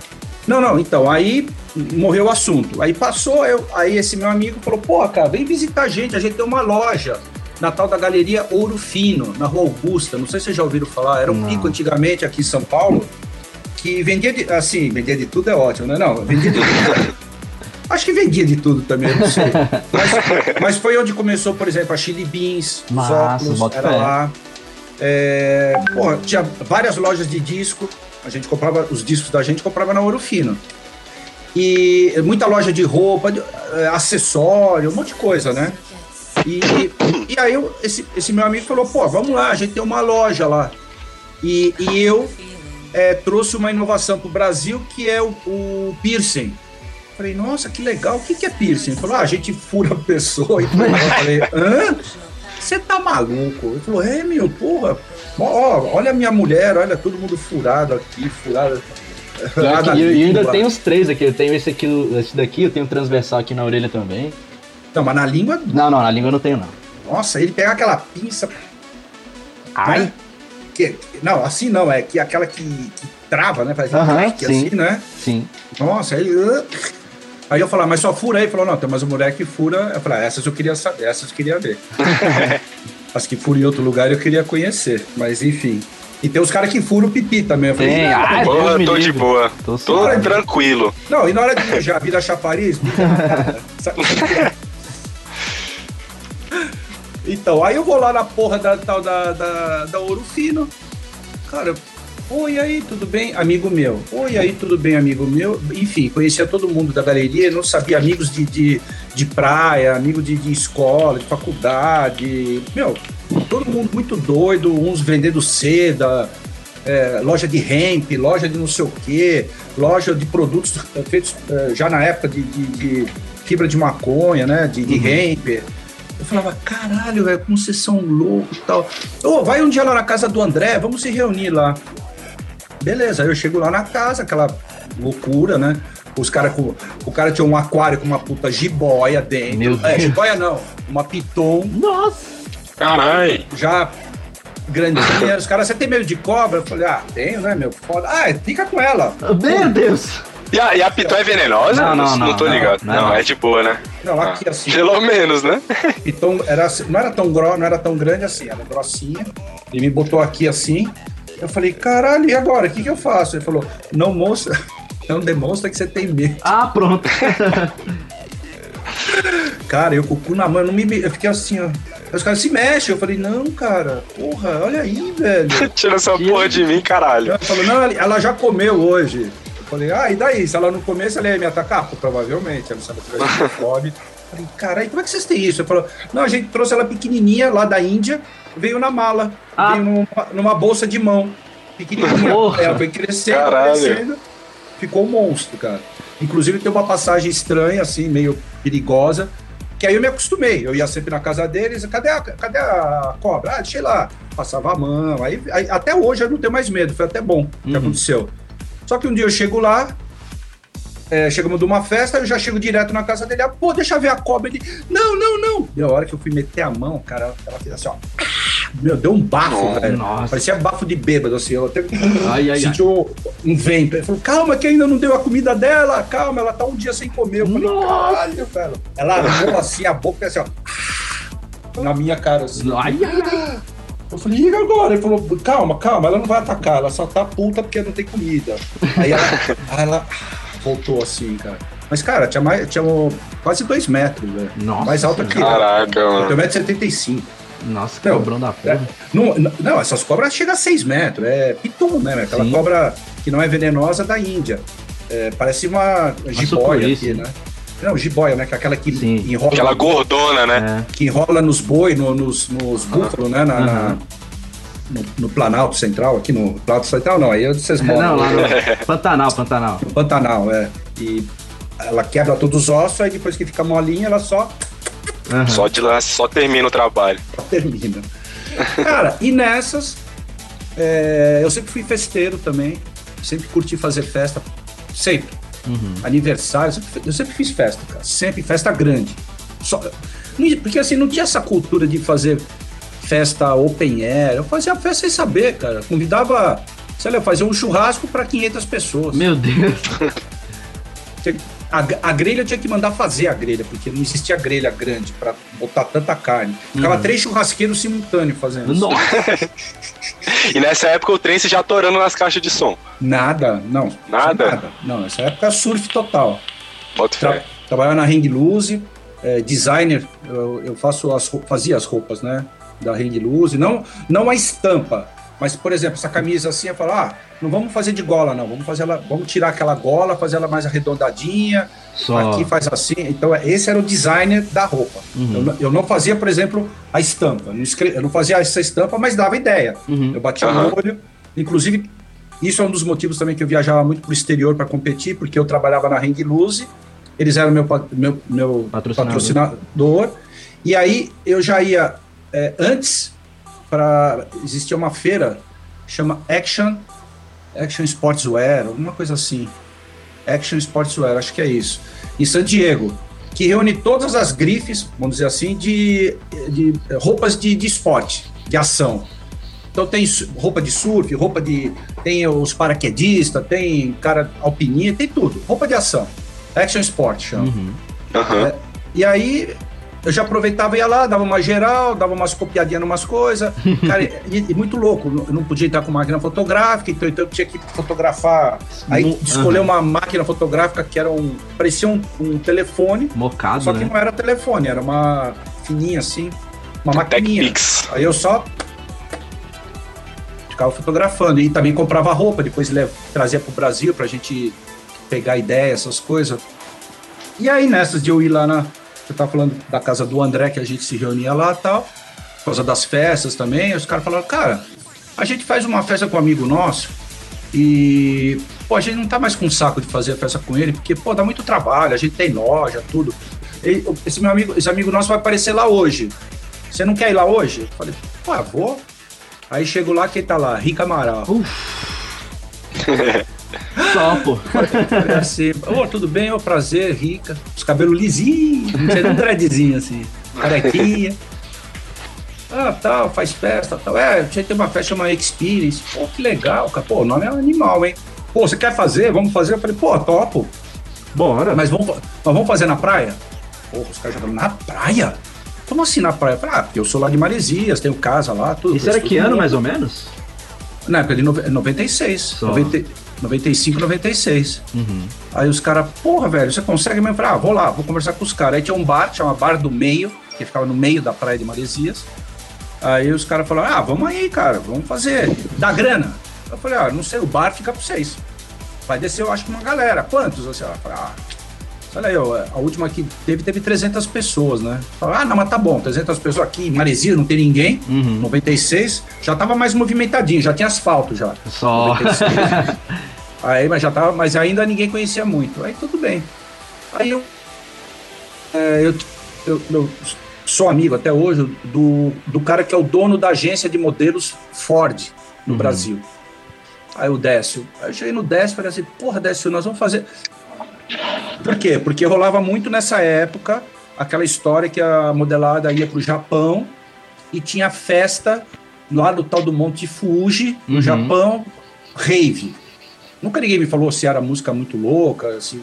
Não, não, então, aí morreu o assunto. Aí passou, eu, aí esse meu amigo falou, pô, cara, vem visitar a gente, a gente tem uma loja na tal da Galeria Ouro Fino, na Rua Augusta, não sei se vocês já ouviram falar, era um Não. pico antigamente aqui em São Paulo, que vendia de, assim, vendia de tudo é ótimo, né? Não, vendia de tudo. Acho que vendia de tudo também, eu não sei. Mas, mas foi onde começou, por exemplo, a Chili Beans, os Massa, óculos, bota era lá. É, porra, tinha várias lojas de disco. A gente comprava os discos da gente comprava na Ouro Fino. E muita loja de roupa, de, eh, acessório, um monte de coisa, né? E, e aí eu- esse, esse meu amigo falou, pô, vamos lá, a gente tem uma loja lá. E, e eu eh, trouxe uma inovação para o Brasil que é o, o piercing. Falei, nossa, que legal, o que, que é piercing? Ele falou, ah, a gente fura a pessoa. E falei, hã? Você tá maluco? Ele falou, é, meu, porra, ó, olha a minha mulher, olha todo mundo furado aqui, furado. E eu, eu ainda tenho os três aqui. Eu tenho esse aqui, esse daqui, eu tenho transversal aqui na orelha também. Não, mas na língua, Não, não, na língua eu não tenho, não. nossa, ele pega aquela pinça. Ai. né? Que, não, assim não, é que aquela que, que trava, né? Faz um Aham, clique sim. assim, né? Sim. Nossa, aí. uh, Aí eu falei, mas só fura aí? Ele falou, não, tem mais uma mulher que fura. Eu falei, ah, essas eu queria saber, essas eu queria ver. As que furam em outro lugar eu queria conhecer, mas enfim. E tem os caras que furam o pipi também. Eu falei, ai, Deus me tô de boa. Tô Tô tranquilo. Não, e na hora de mijar, vira chafariz, mija na cara. Sabe? Então, aí eu vou lá na porra da tal da, da, da Ouro Fino. Cara, oi aí, tudo bem? Amigo meu. Oi aí, tudo bem, amigo meu? Enfim, conhecia todo mundo da galeria, não sabia amigos de, de, de praia, amigo de, de escola, de faculdade. Meu, todo mundo muito doido, uns vendendo seda, é, loja de hemp, loja de não sei o quê, loja de produtos feitos eh, já na época de, de- de fibra de maconha, né? De, de hemp. Eu falava, caralho, velho, como vocês são loucos e tal. Ô, vai um dia lá na casa do André, vamos se reunir lá. Beleza, aí eu chego lá na casa, aquela loucura, né? Os cara com, o cara tinha um aquário com uma puta jiboia dentro. Meu É, Deus. jiboia não, uma piton Nossa! Carai. já grandinha. Os caras, você tem medo de cobra? Eu falei, ah, tenho, né, meu? Foda. Ah, fica com ela. Meu Deus! E a, e a pitão é venenosa? Não, não, não, tô não, ligado. não, Não, não. é de boa, né? Não, aqui assim. Pelo menos, né? Piton era, assim- não era tão grossa, não era tão grande assim, era grossinha. Ele me botou aqui assim. Eu falei, caralho, e agora? O que, que eu faço? Ele falou, não mostra, não demonstra que você tem medo. Ah, pronto. cara, eu com o cu na mão, eu não me, eu fiquei assim, ó. Aí os caras se mexem. Eu falei, não, cara, porra, olha aí, velho. Tira essa porra de mim, caralho. Ela falou, não, ela já comeu hoje. Eu falei, ah, e daí? Se ela não comesse, ela ia me atacar? Pô, provavelmente. Ela sabe que ela fome. Falei, caralho, como é que vocês têm isso? Ele falou, não, a gente trouxe ela pequenininha lá da Índia, veio na mala, Ah. veio numa, numa bolsa de mão, pequenininha. Porra. Ela foi crescendo, Caralho. crescendo, ficou um monstro, cara. Inclusive tem uma passagem estranha, assim, meio perigosa, que aí eu me acostumei. Eu ia sempre na casa deles, cadê a, cadê a cobra? Ah, deixei lá. Passava a mão. Aí, aí- até hoje eu não tenho mais medo, foi até bom o que Uhum. aconteceu. Só que um dia eu chego lá, é, chegamos de uma festa, eu já chego direto na casa dele. Ah, pô, deixa eu ver a cobra. Ele, não, não, não. E a hora que eu fui meter a mão, cara, ela fez assim, ó. Meu, deu um bafo, Nossa. velho. Nossa. Parecia bafo de bêbado, assim. Eu até Ai, ai, senti um, um vento. Ele falou, calma, que ainda não deu a comida dela. Calma, ela tá um dia sem comer. Eu falei, Nossa. caralho, velho. Ela armou assim a boca, assim, ó. Na minha cara, assim. Ai, ai, ai. Eu falei, e agora? Ele falou, calma, calma, ela não vai atacar, ela só tá puta porque não tem comida. Aí ela, aí ela voltou assim, cara. Mas, cara, tinha, mais, tinha quase dois metros, velho. Nossa Mais alta que eu. Caraca, Eu mano. tenho 1,75m. Nossa, que cobrão da porra. Não, não, não, essas cobras chegam a 6 metros. É piton, né? Aquela Sim. cobra que não é venenosa da Índia. É, parece uma jiboia sucuri, aqui, né? Não, jiboia, né? Que é aquela que Sim. enrola, Aquela gordona, né? É. que enrola nos boi, no- nos, nos búfalos, né? Na, na- Aham. No, no Planalto Central, aqui no Planalto Central, não, aí é onde vocês É, moram. não, lá no Pantanal, Pantanal. No Pantanal, é. E ela quebra todos os ossos, aí depois que fica molinha, ela só Aham. Só de lá, só termina o trabalho. termina. Cara, e nessas, é, eu sempre fui festeiro também, sempre curti fazer festa, sempre. Uhum. Aniversário, eu sempre, eu sempre fiz festa, cara, sempre, festa grande. Só, porque assim, não tinha essa cultura de fazer festa open air, eu fazia festa sem saber, cara, convidava, sei lá, fazia um churrasco para 500 pessoas. Meu Deus. A, a grelha eu tinha que mandar fazer a grelha, porque não existia grelha grande para botar tanta carne. Ficava Uhum. três churrasqueiros simultâneos fazendo isso. Nossa. E nessa época o trem se já atorando nas caixas de som. Nada, não. Nada? Não, nessa época surf total. Bota Tra fé. trabalhava na Hang Loose, é, designer, eu, eu faço as, fazia as roupas, né? Da Hang Loose, não, não a estampa, mas, por exemplo, essa camisa assim, eu falo, ah, não vamos fazer de gola, não, vamos fazer ela, vamos tirar aquela gola, fazer ela mais arredondadinha, Só. aqui faz assim. Então, esse era o designer da roupa. Uhum. Eu, não- eu não fazia, por exemplo, a estampa. Não escre- Eu não fazia essa estampa, mas dava ideia. Uhum. Eu batia Aham. o olho. Inclusive, isso é um dos motivos também que eu viajava muito pro exterior para competir, porque eu trabalhava na Hang Loose, eles eram meu, meu, meu Patrocinador. patrocinador. E aí eu já ia é, antes para existia uma feira chama Action Action Sportswear, alguma coisa assim. Action Sportswear, acho que é isso. Em San Diego, que reúne todas as grifes, vamos dizer assim, de, de roupas de, de esporte, de ação. Então tem roupa de surf, roupa de. Tem os paraquedistas, tem cara alpinista, tem tudo. Roupa de ação. Action Sport chama. Uhum. Aham. E aí eu já aproveitava e ia lá, dava uma geral, dava umas copiadinhas em umas coisas. Cara, e, e muito louco, eu não podia entrar com máquina fotográfica, então, então eu tinha que fotografar. Aí Mu- escolher uma máquina fotográfica que era um. parecia um, um telefone, Mocado, só que né? não era telefone, era uma fininha assim, uma maquininha. Aí eu só ficava fotografando e também comprava roupa, depois lev- trazia para o Brasil para a gente pegar ideia, essas coisas. E aí nessas de eu ir lá na. Eu tava falando da casa do André, que a gente se reunia lá e tal, por causa das festas também. Os caras falaram, cara, a gente faz uma festa com um amigo nosso e. Pô, a gente não tá mais com saco de fazer a festa com ele, porque, pô, dá muito trabalho, a gente tem loja, tudo. Ele- esse meu amigo, esse amigo nosso vai aparecer lá hoje. Você não quer ir lá hoje? Eu falei, pô, eu vou. Aí chego lá, quem tá lá? Rica Amaral. Falei assim, ô, tudo bem? Ô, prazer, Rica. Os cabelos lisinhos, não sei, um dreadzinho assim, carequinha. Ah, tal, faz festa, tal. É, tinha que ter uma festa chamada Experience. Pô, que legal, cara. Pô, o nome é animal, hein? Pô, você quer fazer? Vamos fazer? Eu falei, pô, topo. Bora. Mas vamos, mas vamos fazer na praia? Pô, os caras já falaram, na praia? Como assim na praia? Falei, ah, porque eu sou lá de Maresias, tenho casa lá, tudo. Isso era que ano, mais ou menos? Na época de nove- 96. Só. 90 95, 96. Uhum. Aí os caras, porra, velho, você consegue mesmo? Eu falei, ah, vou lá, vou conversar com os caras. Aí tinha um bar, tinha uma bar do meio, que ficava no meio da praia de Maresias. Aí os caras falaram, ah, vamos aí, cara, vamos fazer. Dá grana. Eu falei, ah, não sei, o bar fica para vocês. Vai descer, eu acho que uma galera. Quantos? Você assim, falei, ah, olha aí, ó, a última que teve, teve 300 pessoas, né? Ah, não, mas tá bom, 300 pessoas aqui em Maresia, não tem ninguém. Uhum. 96, já tava mais movimentadinho, já tinha asfalto já. Só. 96. aí, mas já tava, mas ainda ninguém conhecia muito. Aí tudo bem. Aí eu, é, eu, eu, eu sou amigo até hoje do, do cara que é o dono da agência de modelos Ford no uhum. Brasil. Aí o Décio. Aí eu cheguei no Décio e falei assim, porra, Décio, nós vamos fazer. Por quê? Porque rolava muito nessa época aquela história que a modelada ia para o Japão e tinha festa lá do tal do Monte Fuji, no uhum. Japão, rave. Nunca ninguém me falou se era música muito louca, assim,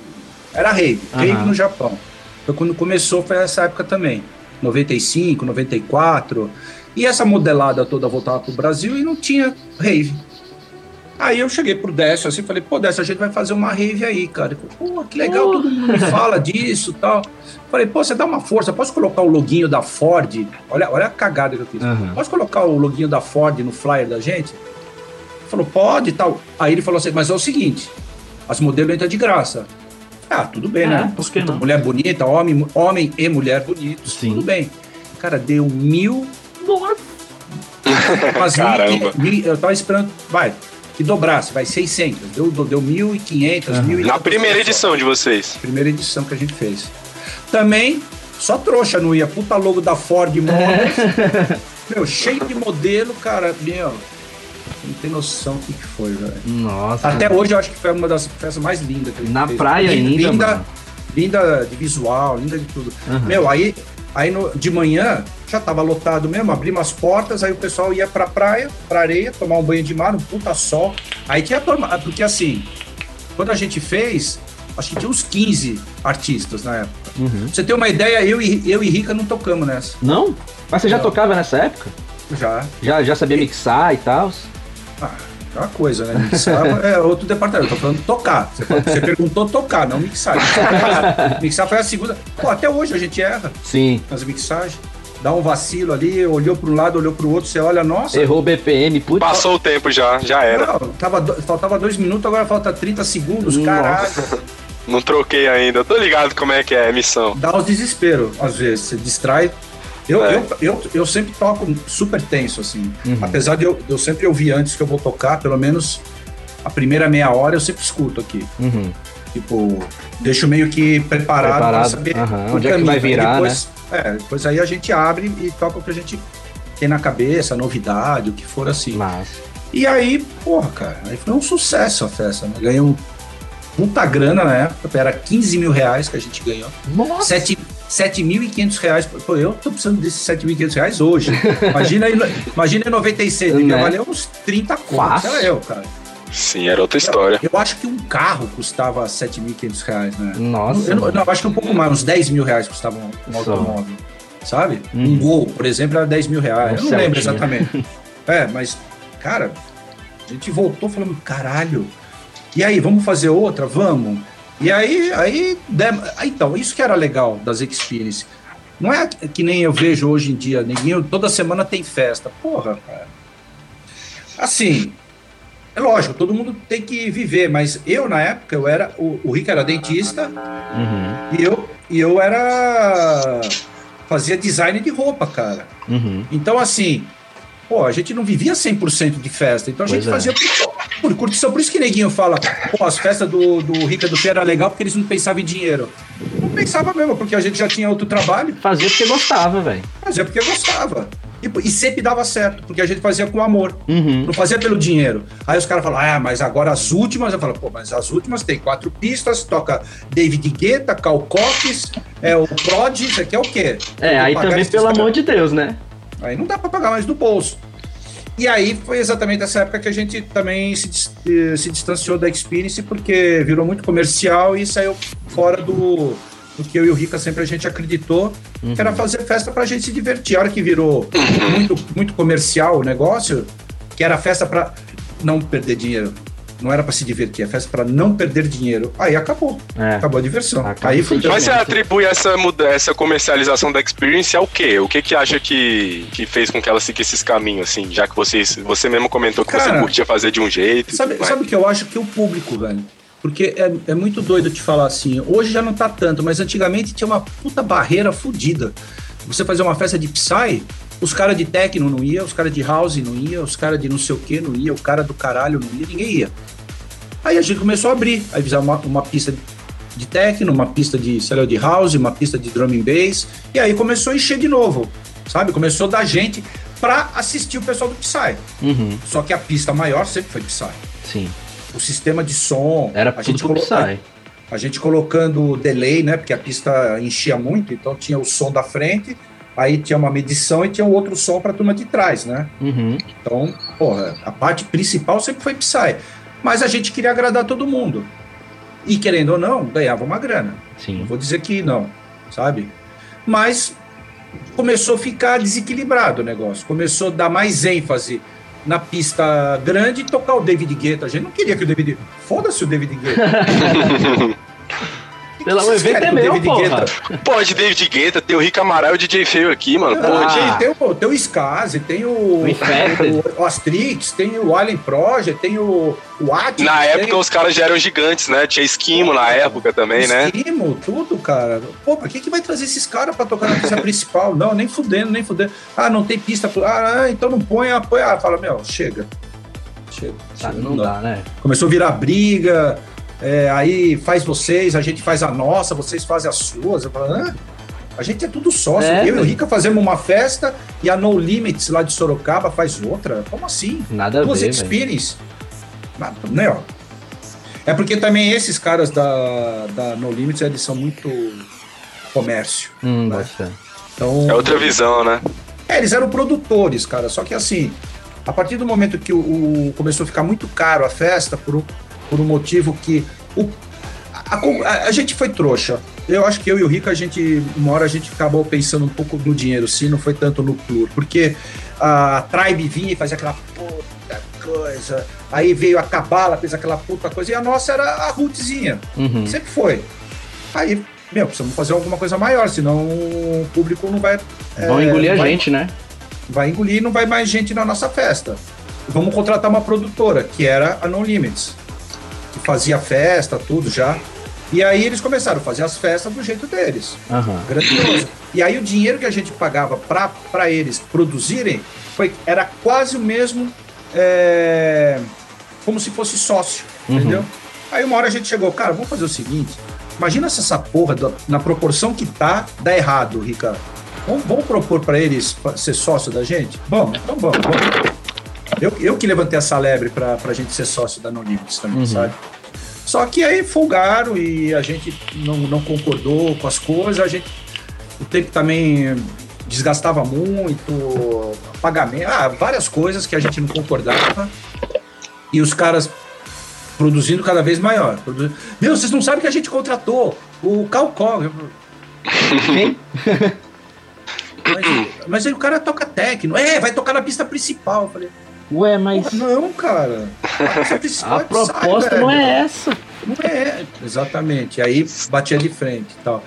era rave, uhum. rave no Japão. Foi quando começou, foi essa época também, 95, 94. E essa modelada toda voltava para o Brasil e não tinha rave. Aí eu cheguei pro Décio assim, falei, pô, Décio, a gente vai fazer uma rave aí, cara. Falei, pô, que legal, todo mundo me fala disso tal. Falei, pô, você dá uma força, posso colocar o loginho da Ford? Olha, olha a cagada que eu fiz. Uhum. Posso colocar o loginho da Ford no flyer da gente? Ele falou, pode e tal. Aí ele falou assim, mas é o seguinte, as modelos entram de graça. Ah, tudo bem, é, né? Por que não? Mulher bonita, homem, homem e mulher bonitos, Sim. tudo bem. Cara, deu mil... Nossa! Caramba! Mil, eu tava esperando, vai, que dobrasse, vai 600, deu, deu 1.500, uhum. 1.500. Na primeira edição de vocês. Primeira edição que a gente fez. Também, só trouxa não ia, puta logo da Ford Motors, é. meu, cheio de modelo, cara, meu, não tem noção o que, que foi, velho. Nossa. Até hoje eu acho que foi uma das festas mais lindas que a gente Na fez. praia linda, ainda, linda, linda de visual, linda de tudo. Uhum. Meu, aí, aí no, de manhã já tava lotado mesmo, abrimos as portas, aí o pessoal ia pra praia, pra areia, tomar um banho de mar, um puta sol. Aí tinha turma, porque assim, quando a gente fez, acho que tinha uns 15 artistas na época. Uhum. Pra você ter uma ideia, eu e, eu e Rica não tocamos nessa. Não? Mas você já não. tocava nessa época? Já. Já, já sabia mixar e tal? Ah, é uma coisa, né? Mixar é outro departamento. Eu tô falando tocar. Você, você perguntou tocar, não mixar. Mixar, foi a segunda. Pô, até hoje a gente erra. Sim. Nas mixagens dá um vacilo ali, olhou para um lado, olhou para o outro, você olha, nossa. Errou o BPM, putz. Passou o tempo já, já era. Não, tava, faltava dois minutos, agora falta 30 segundos, nossa. caralho. Não troquei ainda, tô ligado como é que é a missão. Dá os desespero, às vezes, você distrai. Eu, é. eu, eu, eu, sempre toco super tenso, assim. Uhum. Apesar de eu, eu sempre ouvir antes que eu vou tocar, pelo menos a primeira meia hora eu sempre escuto aqui. Uhum. Tipo, deixo meio que preparado, preparado. para saber uhum. onde é que vai virar, depois, né? É, depois aí a gente abre e toca o que a gente tem na cabeça, novidade, o que for assim. Mas... E aí, porra, cara, aí foi um sucesso a festa, né? Ganhei um puta grana na época, era 15 mil reais que a gente ganhou. Nossa! 7.500 reais. Pô, eu tô precisando desses 7.500 reais hoje. Imagina aí, imagina em 96, devia né? valer uns 30 contos. Era eu, cara. Sim, era outra história. Eu, eu acho que um carro custava 7.500 reais, né? Nossa. Eu, não, acho que um pouco mais, uns 10 mil reais custava um, automóvel. Sabe? Hum. Um Gol, por exemplo, era 10 mil reais. Um eu não lembro exatamente. é, mas, cara, a gente voltou falando, caralho. E aí, vamos fazer outra? Vamos. E aí, aí, então, isso que era legal das Experience. Não é que nem eu vejo hoje em dia, ninguém, toda semana tem festa. Porra, cara. Assim, é lógico, todo mundo tem que viver, mas eu, na época, eu era. O, o Rick era dentista uhum. e, eu, e eu era. Fazia design de roupa, cara. Uhum. Então, assim, pô, a gente não vivia 100% de festa, então a pois gente é. fazia por, por curtição. Por isso que neguinho fala, pô, as festas do, do Rica do Fê era legal porque eles não pensavam em dinheiro. Pensava mesmo, porque a gente já tinha outro trabalho. Fazia porque gostava, velho. Fazia porque gostava. E, e, sempre dava certo, porque a gente fazia com amor. Uhum. Não fazia pelo dinheiro. Aí os caras falam, ah, mas agora as últimas. Eu falo, pô, mas as últimas tem quatro pistas, toca David Guetta, Cal Cox, é o Prod, isso aqui é o quê? É, aí também, pelo amor de Deus, né? Aí não dá para pagar mais do bolso. E aí foi exatamente essa época que a gente também se, eh, se distanciou da Experience, porque virou muito comercial e saiu fora do, do que eu e o Rica sempre a gente acreditou, uhum. que era uhum. fazer festa para a gente se divertir. A hora que virou muito, muito comercial o negócio, que era festa para não perder dinheiro. não era para se divertir, é festa para não perder dinheiro. Aí acabou. É. Acabou a diversão. Acabou aí foi. Mas você atribui essa, essa comercialização da experience ao quê? O que que acha que, que fez com que ela seguisse esse caminho, assim? Já que vocês, você mesmo comentou que Cara, você curtia fazer de um jeito. Sabe, sabe o que eu acho? Que o público, velho. Porque é, é muito doido te falar assim. Hoje já não tá tanto, mas antigamente tinha uma puta barreira fodida. Você fazer uma festa de Psy, os caras de techno não ia, os caras de house não ia, os caras de não sei o que não ia, o cara do caralho não ia, ninguém ia. Aí a gente começou a abrir, aí fizemos uma, uma pista de techno, uma pista de, sei lá, de house, uma pista de drum and bass, e aí começou a encher de novo, sabe? Começou da gente para assistir o pessoal do Psy. Uhum. Só que a pista maior sempre foi Psy. Sim. O sistema de som... Era a gente. Psy. A, a gente colocando delay, né? Porque a pista enchia muito, então tinha o som da frente, aí tinha uma medição e tinha um outro som para a turma de trás, né? Uhum. Então, porra, a parte principal sempre foi Psy. Mas a gente queria agradar todo mundo. E querendo ou não, ganhava uma grana. Sim. Não vou dizer que não, sabe? Mas começou a ficar desequilibrado o negócio. Começou a dar mais ênfase na pista grande e tocar o David Guetta. A gente não queria que o David... Foda-se o David Guetta. Pelo amor de é meu, porra. Pô, de David Guetta, tem o Rick Amaral e o DJ Feio aqui, mano. Ah, tem, o, tem o Skazi, tem o, o, Astrix, tem o Alien Project, tem o, o At. Na época tem... os caras já eram gigantes, né? Tinha Esquimo na época também, né? Esquimo, tudo, cara. Pô, pra que, que vai trazer esses caras pra tocar na pista principal? Não, nem fudendo, nem fudendo. Ah, não tem pista. Ah, então não põe, põe. Ah, fala, meu, chega. Chega. chega não, não dá, né? Começou a virar briga é, aí faz vocês, a gente faz a nossa, vocês fazem as suas. Eu falo, ah, a gente é tudo sócio. É, eu e o Rica fazemos uma festa e a No Limits lá de Sorocaba faz outra. Como assim? Nada Duas a ver. Experience. Nada, né, É porque também esses caras da, da No Limits, eles são muito comércio. Hum, né? Então, é outra visão, né? É, eles eram produtores, cara. Só que assim, a partir do momento que o, o começou a ficar muito caro a festa, por, por um motivo que o, a, a, a, gente foi trouxa. Eu acho que eu e o Rico, a gente, uma hora a gente acabou pensando um pouco no dinheiro, sim, não foi tanto no plur, porque a Tribe vinha e fazia aquela puta coisa, aí veio a Cabala, fez aquela puta coisa, e a nossa era a rootzinha, uhum. sempre foi. Aí, meu, precisamos fazer alguma coisa maior, senão o público não vai... Vão é, engolir a vai, gente, né? Vai engolir e não vai mais gente na nossa festa. Vamos contratar uma produtora, que era a No Limits que fazia festa, tudo já. E aí eles começaram a fazer as festas do jeito deles. Uhum. Grandioso. E aí o dinheiro que a gente pagava para eles produzirem foi, era quase o mesmo é, como se fosse sócio, uhum. entendeu? Aí uma hora a gente chegou, cara, vamos fazer o seguinte, imagina se essa porra, na proporção que tá, dá errado, Ricardo. Vamos, vamos propor para eles ser sócio da gente? Vamos, então vamos, vamos. Eu, eu que levantei essa lebre para a gente ser sócio da No Limits também, uhum. sabe? Só que aí folgaram e a gente não, não concordou com as coisas, a gente. O tempo também desgastava muito, pagamento, ah, várias coisas que a gente não concordava. E os caras produzindo cada vez maior. Produzindo... Meu, vocês não sabem que a gente contratou o Calcó. Quem? mas, mas aí o cara toca técnico. É, vai tocar na pista principal. Eu falei, Ué, mas. não, cara. A, a proposta sai, não é essa. Não é, exatamente. Aí batia de frente e tal.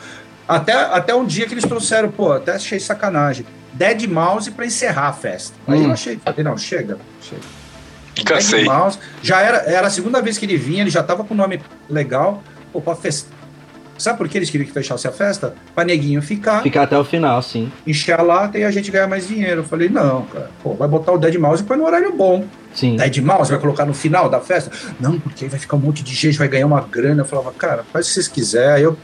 Até, até um dia que eles trouxeram, pô, até achei sacanagem. Dead Mouse para encerrar a festa. Aí hum. eu achei, falei, não, chega, chega. Cansei. Dead Mouse, já era, era a segunda vez que ele vinha, ele já tava com o nome legal. Pô, pra festa, Sabe por que eles queriam que fechasse a festa? Pra neguinho ficar. Ficar até o final, sim. Encher a lata e a gente ganhar mais dinheiro. Eu falei, não, cara, pô, vai botar o Dead Mouse e põe no horário bom. Sim. Dead Mouse vai colocar no final da festa? Não, porque aí vai ficar um monte de gente, vai ganhar uma grana. Eu falava, cara, faz o que vocês quiserem. Aí eu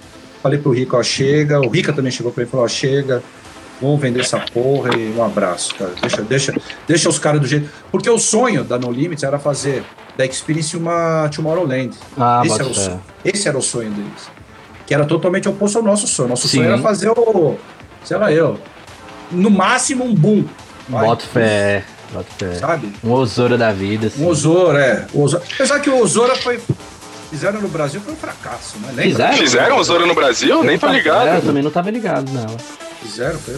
falei pro Rico, ó, chega. O Rica também chegou pra ele e falou, ó, chega. Vamos vender essa porra e um abraço, cara. Deixa, deixa, deixa os caras do jeito. Porque o sonho da No Limits era fazer da Experience uma Tomorrowland. Ah, esse, era o esse era o sonho deles que era totalmente oposto ao nosso sonho. Nosso Sim. sonho era fazer o, sei lá eu, no máximo um boom. Boto fé. Boto fé. Sabe? Um Osora da vida. Assim. Um Osora, é. Osora. Apesar que o Osora foi. Fizeram no Brasil foi um fracasso, né? Lembra? Fizeram? Fizeram Osora no Brasil? Eu Nem tô ligado. É, eu também não tava ligado, não. Fizeram, foi.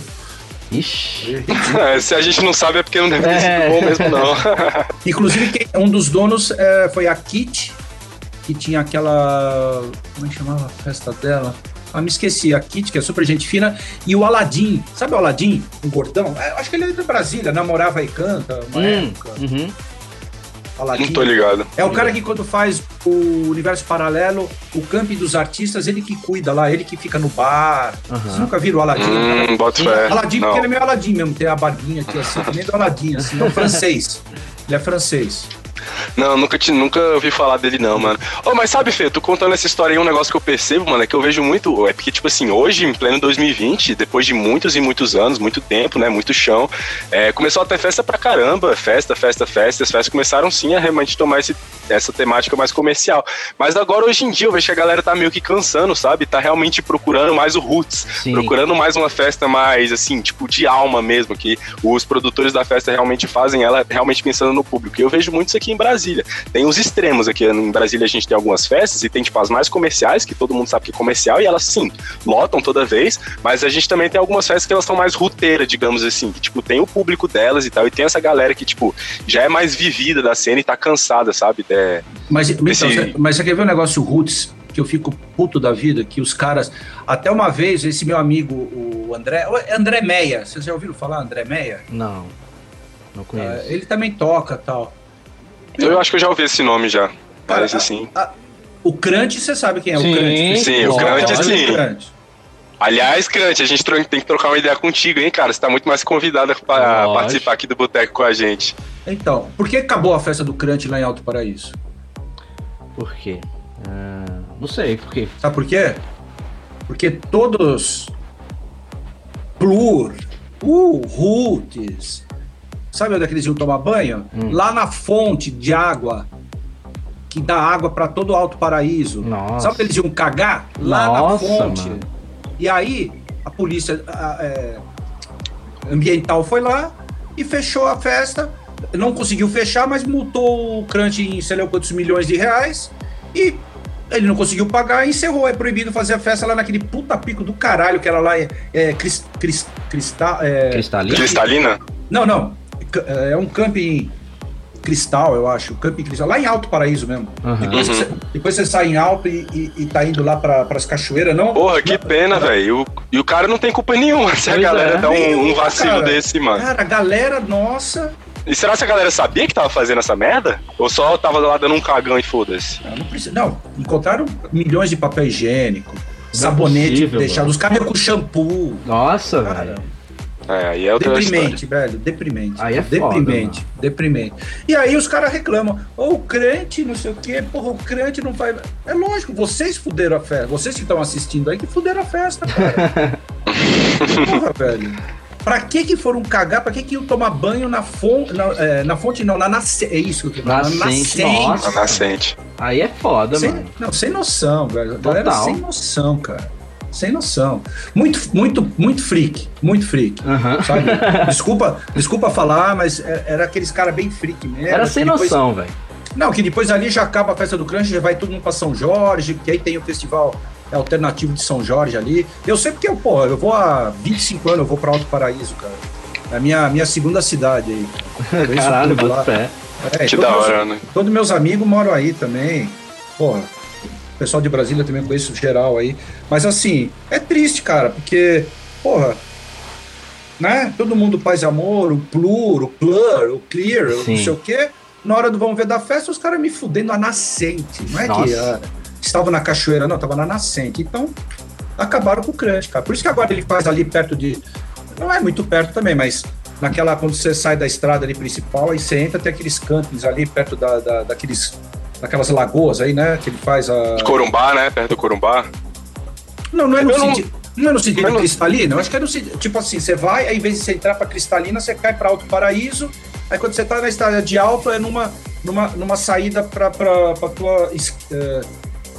Ixi. É, Se a gente não sabe é porque não deve ter É. sido bom mesmo, não. Inclusive, um dos donos é, foi a Kit, que tinha aquela. Como é que chamava a festa dela? Ah, me esqueci. A Kit, que é super gente fina, e o Aladim. Sabe o Aladim? Um gordão? É, acho que ele é da Brasília, namorava e canta uma Hum, época. uhum. Aladim. Não tô ligado. É o cara que quando faz o universo paralelo, o camping dos artistas, ele que cuida lá, ele que fica no bar. Aham. Vocês nunca viram o Aladim? Hum, fé. Aladim, porque ele é meio Aladim mesmo, tem a barbinha aqui assim, que nem do Aladim, assim, é um francês. Ele é francês. Não, nunca, te, nunca ouvi falar dele, não, mano. Oh, mas sabe, Fê, tu contando essa história aí, um negócio que eu percebo, mano, é que eu vejo muito. É porque, tipo assim, hoje, em pleno 2020, depois de muitos e muitos anos, muito tempo, né? Muito chão, é, começou a ter festa pra caramba. Festa, festa, festa. As festas começaram sim a realmente tomar esse, essa temática mais comercial. Mas agora, hoje em dia, eu vejo que a galera tá meio que cansando, sabe? Tá realmente procurando mais o Roots. Sim. Procurando mais uma festa mais, assim, tipo, de alma mesmo, que os produtores da festa realmente fazem ela realmente pensando no público. E eu vejo muito isso aqui em Brasília. Tem os extremos aqui. Em Brasília a gente tem algumas festas e tem, tipo, as mais comerciais, que todo mundo sabe que é comercial, e elas, sim, lotam toda vez, mas a gente também tem algumas festas que elas são mais ruteiras, digamos assim, que, tipo, tem o público delas e tal, e tem essa galera que, tipo, já é mais vivida da cena e tá cansada, sabe? É, Mas, então, Esse- você, mas você quer ver um negócio roots que eu fico puto da vida? Que os caras. Até uma vez, esse meu amigo, o André. o André Meia, vocês já ouviram falar André Meia? Não. Não Ah, conheço. ele também toca tal. Eu acho que eu já ouvi esse nome já. Parece assim. a- o Crunch, você sabe quem é Sim, o Crunch? Sim, o. Crunch, sim. Crunch. Aliás, Crante, a gente tem que trocar uma ideia contigo, hein, cara? Você tá muito mais convidada para participar aqui do Boteco com a gente. Então, por que acabou a festa do Crunch lá em Alto Paraíso? Por quê? Ah, não sei, por quê? Sabe por quê? Porque todos Plur, uh, Roots, sabe onde é que eles iam tomar banho? Hum. Lá na fonte de água, que dá água para todo o Alto Paraíso. Nossa. Sabe onde eles iam cagar? Lá Nossa, na fonte. mano. E aí, a polícia a- é, ambiental foi lá e fechou a festa. Não conseguiu fechar, mas multou o Crunch em sei lá quantos milhões de reais. E ele não conseguiu pagar e encerrou. É proibido fazer a festa lá naquele puta pico do caralho que era lá. É, é, cris, cris, cristal, é, Cristalino? Cristalina? não, não. É um camping cristal, eu acho. Camping cristal. Lá em Alto Paraíso mesmo. Aham. Depois, Uhum. você, depois você sai em Alto e, e, e tá indo lá para as cachoeiras, não? Porra, que pena, velho. E o cara não tem culpa nenhuma se a galera é. dá um, um vacilo cara. desse, mano. Cara, a galera, nossa. E será que a galera sabia que tava fazendo essa merda? Ou só tava lá dando um cagão e foda-se? Não, não precisa. Não, encontraram milhões de papel higiênico, sabonete possível, deixado, mano. os caras com shampoo. Nossa, Cara, velho. É, aí é outra deprimente, velho, deprimente. Aí é foda, deprimente, deprimente. E aí os caras reclamam, ô, o crente, não sei o quê, porra, o crente não faz. É lógico, vocês fuderam a festa, vocês que estão assistindo aí que fuderam a festa, cara. porra, velho. Pra que que foram cagar? Pra que que iam tomar banho na fonte? Na, é, na fonte não, na nascente. É isso que eu tô falando. Na Nascente, nossa. A nascente. Aí é foda, Sem, mano. não, sem noção, velho. A Galera Total. sem noção, cara. Sem noção. Muito, muito, muito freak. Muito freak. Sabe? desculpa, desculpa falar, mas é- era aqueles cara bem freak mesmo. Era sem depois- noção, velho. Não, que depois ali já acaba a festa do Crunch, já vai todo mundo pra São Jorge, que aí tem o festival alternativo de São Jorge ali. Eu sei porque, pô, eu vou há 25 anos, eu vou pra Alto Paraíso, cara. É a minha, minha segunda cidade aí. Caralho, bota lá. fé. É, Que da meus- hora, né? Todos meus amigos moram aí também. Porra, o pessoal de Brasília também eu conheço geral aí. Mas assim, é triste, cara, porque, porra, né? Todo mundo paz e amor, o plur, o plur, o clear, o Sim. não sei o quê. Na hora do vamos ver da festa, os caras me fudendo a nascente. Não é que Nossa. ah, estava na cachoeira, não, estava na nascente. Então, acabaram com o crunch, cara. Por isso que agora ele faz ali perto de. Não é muito perto também, mas naquela. Quando você sai da estrada ali principal, aí você entra, tem aqueles campings ali perto da, da- daqueles. Daquelas lagoas aí, né? Que ele faz a. Corumbá, né? Perto do Corumbá. Não, não é no Eu não- sentido. Não é no sentido Mas não- cristalino, eu acho que é no sentido. Tipo assim, você vai, aí em vez de você entrar pra cristalina, você cai pra Alto Paraíso. Aí quando você tá na estrada de alto, é numa, numa, numa saída pra, pra, pra tua, es-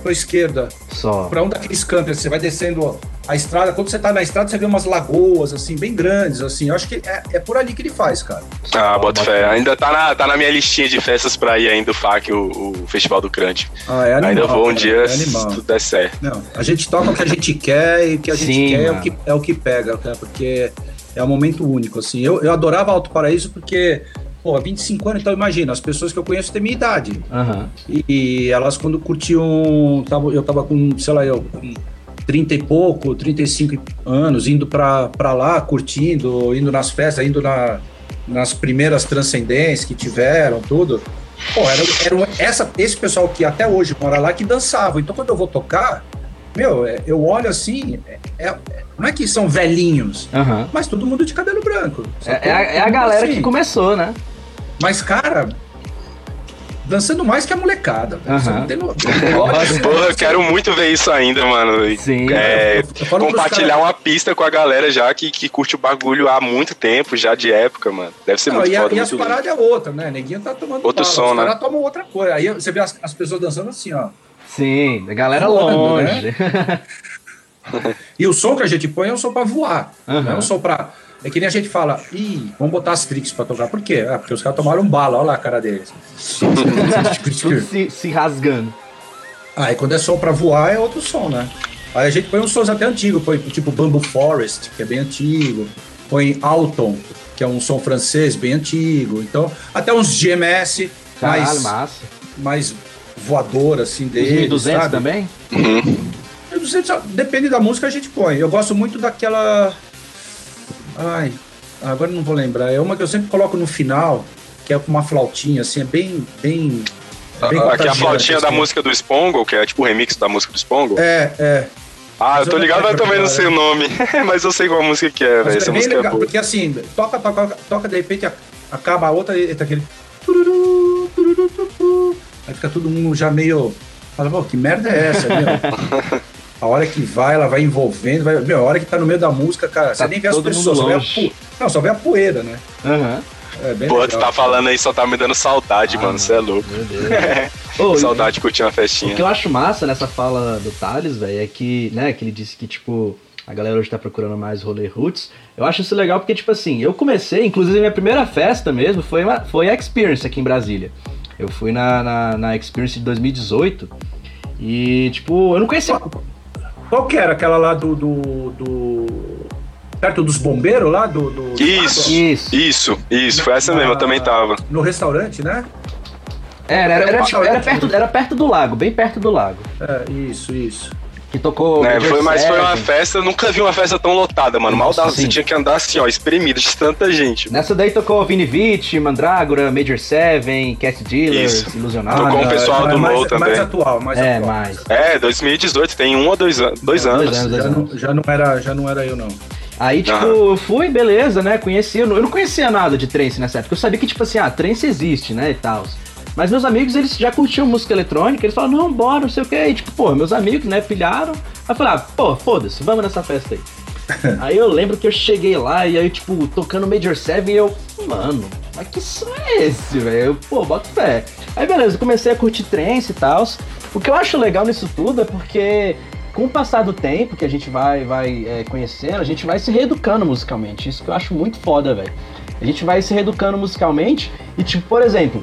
tua esquerda. Só. Pra um daqueles campos, você vai descendo a estrada. Quando você tá na estrada, você vê umas lagoas, assim, bem grandes, assim. Eu acho que é, é por ali que ele faz, cara. Ah, bota fé. Ainda tá na, tá na minha listinha de festas pra ir ainda o FAC, o, o Festival do Crunch. Ah, é animal, ainda vou um cara, dia é se tudo der certo. Não, a gente toca o que a gente quer e o que a gente Sim, quer é o que, é o que pega, cara, porque é um momento único, assim. Eu, eu adorava Alto Paraíso porque, pô, 25 anos, então imagina, as pessoas que eu conheço têm minha idade. Aham. E, e elas, quando curtiam. Tava, eu tava com, sei lá, eu. Com 30 e pouco, 35 anos, indo pra, pra lá, curtindo, indo nas festas, indo na, nas primeiras transcendências que tiveram, tudo. Pô, era, era essa, esse pessoal que até hoje mora lá que dançava. Então, quando eu vou tocar, meu, é, eu olho assim, é, é, não é que são velhinhos, Aham. mas todo mundo de cabelo branco. É, é a, é a galera Assim, que começou, né? Mas, cara, dançando mais que a molecada. não tem no... Porra, eu quero muito ver isso ainda, mano. Sim. É, compartilhar uma pista com a galera já que, que curte o bagulho há muito tempo, já de época, mano. Deve ser Não, muito e, a- foda, e as paradas é outra, né? Neguinho tá tomando Outro bala, som, os né? caras tomam outra coisa. Aí você vê as, as pessoas dançando assim, ó. Sim, a galera Voando, longe. E o som que a gente põe é um som pra voar. Aham. Não é um som pra. É que nem a gente fala, ih, vamos botar as tricks pra tocar. Por quê? Ah, porque os caras tomaram bala, olha lá a cara deles. Se, se rasgando. Aí quando é som pra voar é outro som, né? Aí a gente põe uns sons até antigos, põe tipo Bamboo Forest, que é bem antigo, põe Alton, que é um som francês bem antigo. Então, até uns GMS Caralho, mais, massa. mais voador, assim, deles, 1200 sabe? também? Uhum. Eu não sei, só- depende da música a gente põe. Eu gosto muito daquela. Ai, agora não vou lembrar. É uma que eu sempre coloco no final, que é com uma flautinha, assim, é bem. bem, bem Aqui a contagiante, flautinha da assim. música do Spongle, que é tipo o remix da música do Spongle. É, é. ah, eu tô ligado, mas também não sei o nome. mas eu sei qual música que é, velho. é Essa bem música é legal, boa. porque assim, toca, toca, toca, de repente a- acaba a outra e tá aquele. Aí fica todo mundo já meio. Fala, pô, que merda é essa, meu? A hora que vai, ela vai envolvendo, vai, meu, a hora que tá no meio da música, cara, você Tá nem vê as pessoas, só vê pu- não, só vê a poeira, né? Aham. É bem Pô, tu legal. tá falando aí, só tá me dando saudade, Ah, mano. Você é louco. Meu Deus. Ô, saudade de curtir uma O que festinha. eu acho massa nessa fala do Thales, velho, é que, né, que ele disse que, tipo, a galera hoje tá procurando mais rolê roots. Eu acho isso legal porque, tipo assim, eu comecei, inclusive minha primeira festa mesmo foi, uma, foi a Experience aqui em Brasília. Eu fui na, na, na Experience de 2018 e, tipo, eu não conhecia. Qual que era aquela lá do. do, do- perto dos bombeiros lá? Do, do Isso, Isso. isso, isso. Foi essa mesmo, eu também tava. No restaurante, né? Era, era, era, tipo, era, perto, era perto do lago, bem perto do lago. É, isso, isso. Que tocou. É, foi, mas foi uma festa, eu nunca vi uma festa tão lotada, mano. Mal dava, você tinha que andar assim, ó, espremido de tanta gente. Nessa daí tocou Vini Vici, Mandrágora, Major Seven, Cat Dealers, Isso. Ilusionado. Tocou um pessoal é do mais, também. Mais atual, mais É, atual. mais. É, 2018, tem um ou dois, an dois É, anos. dois anos. Já não, já não era, já não era eu, não. Aí, tipo, eu fui, beleza, né? Conheci, eu não, eu não conhecia nada de trance nessa época. Eu sabia que, tipo assim, ah, trance existe, né? E tal. Mas meus amigos, eles já curtiam música eletrônica, eles falaram, não, bora, não sei o que. E, tipo, pô, meus amigos, né, pilharam. Aí falei, ah, pô, foda-se, vamos nessa festa aí. aí eu lembro que eu cheguei lá e aí, tipo, tocando Major Seven e eu, mano, mas que som é esse, velho? Pô, bota fé. Aí beleza, comecei a curtir trance e tal. O que eu acho legal nisso tudo é porque com o passar do tempo que a gente vai, vai é, conhecendo, a gente vai se reeducando musicalmente. Isso que eu acho muito foda, velho. A gente vai se reeducando musicalmente e, tipo, por exemplo,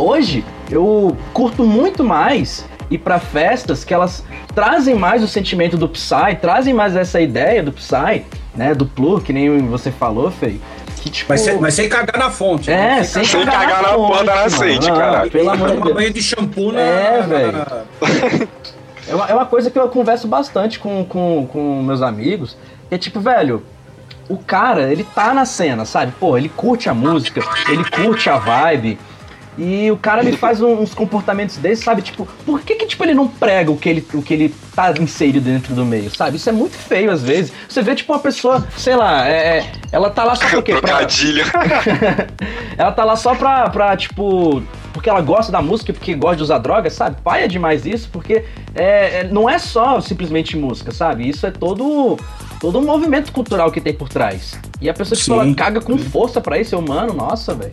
hoje eu curto muito mais ir pra festas que elas trazem mais o sentimento do Psy, trazem mais essa ideia do Psy, né, do Plur, que nem você falou, Fei. Que, tipo, Mas, sem, mas sem cagar na fonte. é, né? sem, Sem cagar na porta da fonte, mano. caralho. Não, Pelo amor de Deus. banho de shampoo na. É, na- velho. na- É uma, é uma coisa que eu converso bastante com, com, com meus amigos. Que é tipo, velho, o cara, ele tá na cena, sabe? Pô, ele curte a música, ele curte a vibe. E o cara ele faz um- uns comportamentos desses, sabe? Tipo, por que que tipo, ele não prega o que ele, o que ele tá inserido dentro do meio, sabe? Isso é muito feio às vezes. Você vê, tipo, uma pessoa, sei lá, é, é- ela tá lá só por quê? Pra, ela tá lá só pra, pra, tipo. Porque ela gosta da música, porque gosta de usar drogas, sabe? Pai é demais isso, porque é, é- não é só simplesmente música, sabe? Isso é todo, todo um movimento cultural que tem por trás. E a pessoa, tipo, Sim. ela caga com força pra isso, eu, mano, nossa, velho.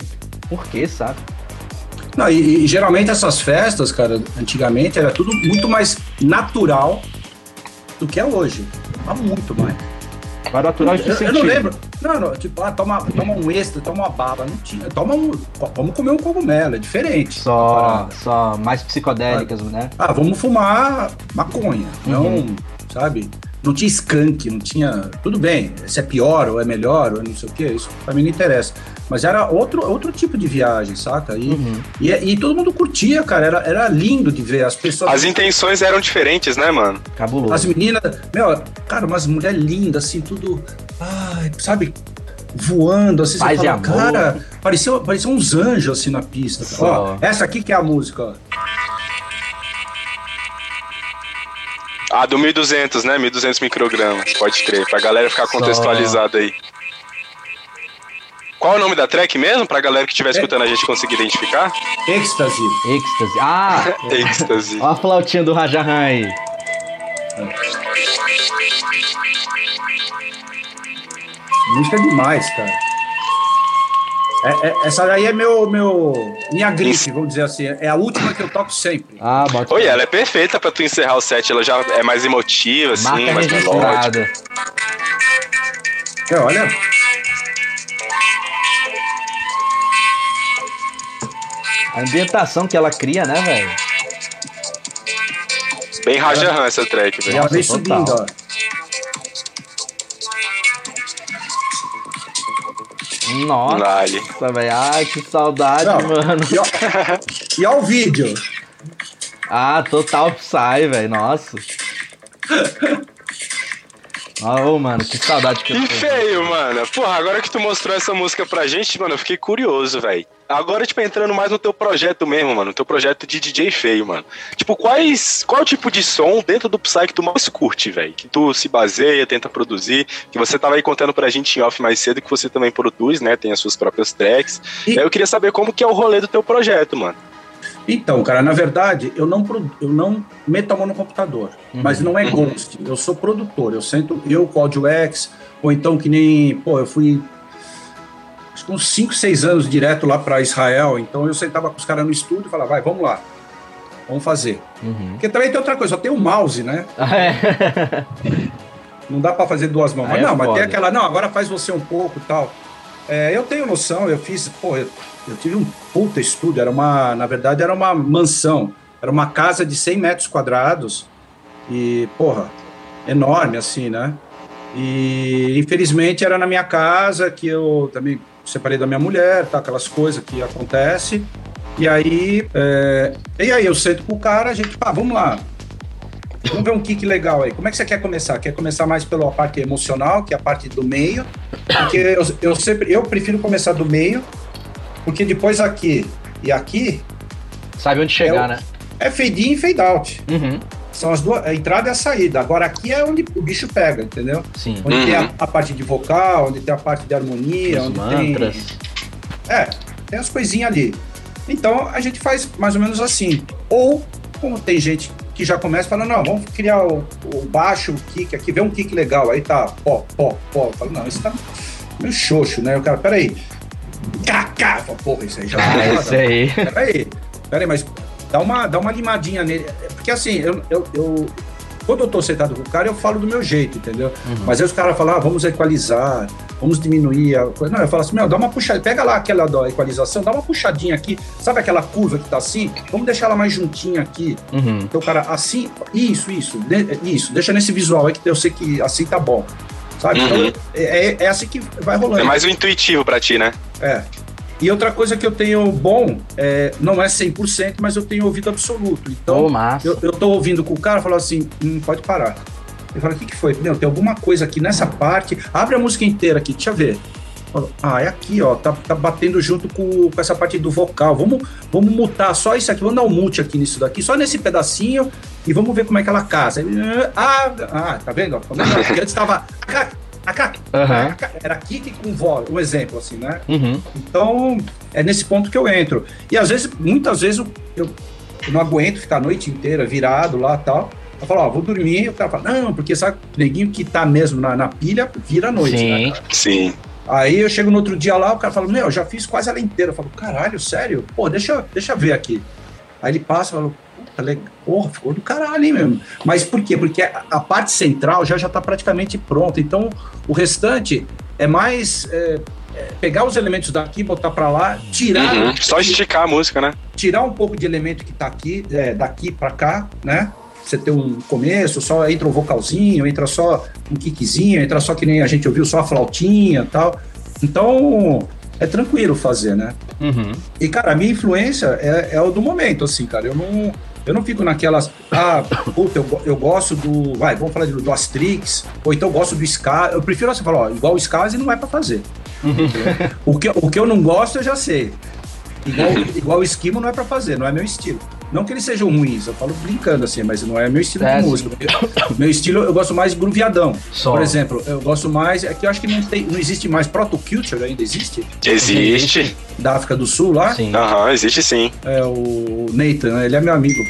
Por quê, sabe? Não, e, e geralmente essas festas, cara, antigamente era tudo muito mais natural do que é hoje. Há muito mais. Para natural em que Eu, não lembro. Não, não, tipo, ah, toma, toma um extra, toma uma baba. Não tinha. Toma um. Vamos comer um cogumelo, é diferente. Só, só mais psicodélicas, né? Ah, vamos fumar maconha. Não, Uhum. sabe? não tinha skunk, não tinha. Tudo bem, se é pior ou é melhor, ou não sei o quê, isso pra mim não interessa. Mas era outro, outro tipo de viagem, saca? E, Uhum. e, e todo mundo curtia, cara. Era, era lindo de ver as pessoas. As intenções eram diferentes, né, mano? Cabuloso. As meninas, meu, cara, umas mulheres lindas, assim, tudo. Ai, sabe? Voando, assim, Paz você fala, cara, parecia, parecia uns anjos assim na pista. Ó, essa aqui que é a música, ó. Ah, do 1200, né? 1200 microgramas, pode crer, pra galera ficar contextualizada aí. Qual é o nome da track mesmo, pra galera que estiver escutando a gente conseguir identificar? Êxtase. Êxtase. Ah! Ecstasy. Ó a flautinha do Rajahan aí. Música é demais, cara. É- é- essa daí é meu, meu, minha grife, vamos dizer assim. É a última que eu toco sempre. Ah, bota. Oi, ela é perfeita pra tu encerrar o set, ela já é mais emotiva, assim, Marca mais melódica. É, olha, A ambientação que ela cria, né, velho? Bem Rajahan essa track, velho. Nossa, vem subindo, ó. Nossa, Dale. velho. Ai, que saudade, Não. mano. E, ó, e ó o vídeo. Ah, total Psy, velho. Nossa. Ô, mano, que saudade que eu Que tô. feio, mano. Porra, agora que tu mostrou essa música pra gente, mano, eu fiquei curioso, velho. Agora, tipo, entrando mais no teu projeto mesmo, mano. No teu projeto de DJ feio, mano. Tipo, quais. Qual é o tipo de som dentro do Psy que tu mais curte, velho? Que tu se baseia, tenta produzir. Que você tava aí contando pra gente em off mais cedo que você também produz, né? Tem as suas próprias tracks. E- aí eu queria saber como que é o rolê do teu projeto, mano. Então, cara, na verdade, eu não, eu não meto a mão no computador, Uhum. mas não é ghost. Eu sou produtor, eu sento, eu Audio X, ou então que nem, pô, eu fui uns 5, 6 anos direto lá para Israel, então eu sentava com os caras no estúdio e falava, vai, vamos lá, vamos fazer. Uhum. Porque também tem outra coisa, só tem o mouse, né? É. Não dá para fazer duas mãos. Aí Mas é não, mas tem aquela, não, agora faz você um pouco e tal. É, eu tenho noção, eu fiz, pô, eu, eu tive um puta estúdio, era uma, na verdade, era uma mansão, era uma casa de 100 metros quadrados e, porra, enorme assim, né? E infelizmente era na minha casa que eu também separei da minha mulher, tá, aquelas coisas que acontecem. E aí, é, e aí eu sento com o cara, a gente, pá, vamos lá, Vamos ver um kick legal aí. Como é que você quer começar? Quer começar mais pela parte emocional, que é a parte do meio? Porque eu, eu sempre eu prefiro começar do meio, porque depois aqui e aqui Sabe onde chegar, Eu- né? é fade in e fade out. Uhum. São as duas, a entrada e a saída. Agora aqui é onde o bicho pega, entendeu? Sim. Onde tem a, Uhum. a parte de vocal, onde tem a parte de harmonia, Os onde mantras. tem. É, tem as coisinhas ali. Então a gente faz mais ou menos assim. Ou, como tem gente que já começa falando, não, vamos criar o, o baixo, o kick aqui, vê um kick legal. Aí tá, pó, pó, pó. Eu falo, não, isso tá meio xoxo, né? O cara, peraí. Cacá! Fala, Porra, isso aí já Ah, tá isso aí. Peraí, peraí, mas dá uma, dá uma limadinha nele. Porque assim, eu, eu, eu- quando eu tô sentado com o cara, eu falo do meu jeito, entendeu? Mas aí os caras falam, ah, vamos equalizar, vamos diminuir a coisa. Não, eu falo assim, meu, dá uma puxada, pega lá aquela da equalização, dá uma puxadinha aqui, sabe aquela curva que tá assim? Vamos deixar ela mais juntinha aqui. Uhum. Então o cara, assim, isso, isso, de- isso, deixa nesse visual aí que eu sei que assim tá bom. Sabe? Uhum. Então é, é- é assim que vai rolando. É mais o intuitivo pra ti, né? É. E outra coisa que eu tenho bom, é, não é 100%, mas eu tenho ouvido absoluto. Então, massa. eu, eu tô ouvindo com o cara, falo assim, hum, pode parar. Ele fala, o que, que foi? Meu, tem alguma coisa aqui nessa parte, abre a música inteira aqui, deixa eu ver. Eu falo, ah, é aqui, ó, tá, tá batendo junto com, com essa parte do vocal. Vamos, vamos mutar só isso aqui, vamos dar um mute aqui nisso daqui, só nesse pedacinho, e vamos ver como é que ela casa. Ah, ah, tá vendo? Porque antes tava. Acá, Aham. acá. Era kick com voz, um exemplo, assim, né? Uhum. Então, é nesse ponto que eu entro. E às vezes, muitas vezes, eu, eu, não aguento ficar a noite inteira virado lá e tal. Eu falo, ó, vou dormir. E o cara fala, não, porque sabe, o neguinho que tá mesmo na, na pilha, vira a noite. né, Sim. cara? Sim. Aí eu chego no outro dia lá, o cara fala, meu, eu já fiz quase ela inteira. Eu falo, caralho, sério? Pô, deixa, deixa eu ver aqui. Aí ele passa e fala, puta, legal. Porra, ficou do caralho, hein, mesmo. Mas por quê? Porque a, a parte central já já tá praticamente pronta. Então, o restante é mais é, é, pegar os elementos daqui, botar pra lá, tirar, Uhum. Só esticar a música, né? tirar um pouco de elemento que tá aqui, é, daqui pra cá, né? você ter um começo, só entra um vocalzinho, entra só um kickzinho, entra só que nem a gente ouviu, só a flautinha e tal. Então, é tranquilo fazer, né? Uhum. E, cara, a minha influência é, é o do momento, assim, cara. Eu não, eu não fico naquelas. Ah, puta, eu, eu gosto do. Vai, vamos falar do, do Astrix, ou então eu gosto do Ska. Eu prefiro assim falar, ó, igual o Ska não é pra fazer. o, que, o que eu não gosto, eu já sei. Igual, igual o Esquimo não é pra fazer, não é meu estilo. Não que eles sejam ruins, eu falo brincando assim, mas não é meu estilo É, de música. Meu estilo, eu gosto mais de grooveadão. Só. Por exemplo, eu gosto mais. É que eu acho que não, tem, não existe mais proto-culture ainda, existe? Existe. Da África do Sul lá. Sim. Aham, existe sim. É o Nathan, né? ele é meu amigo,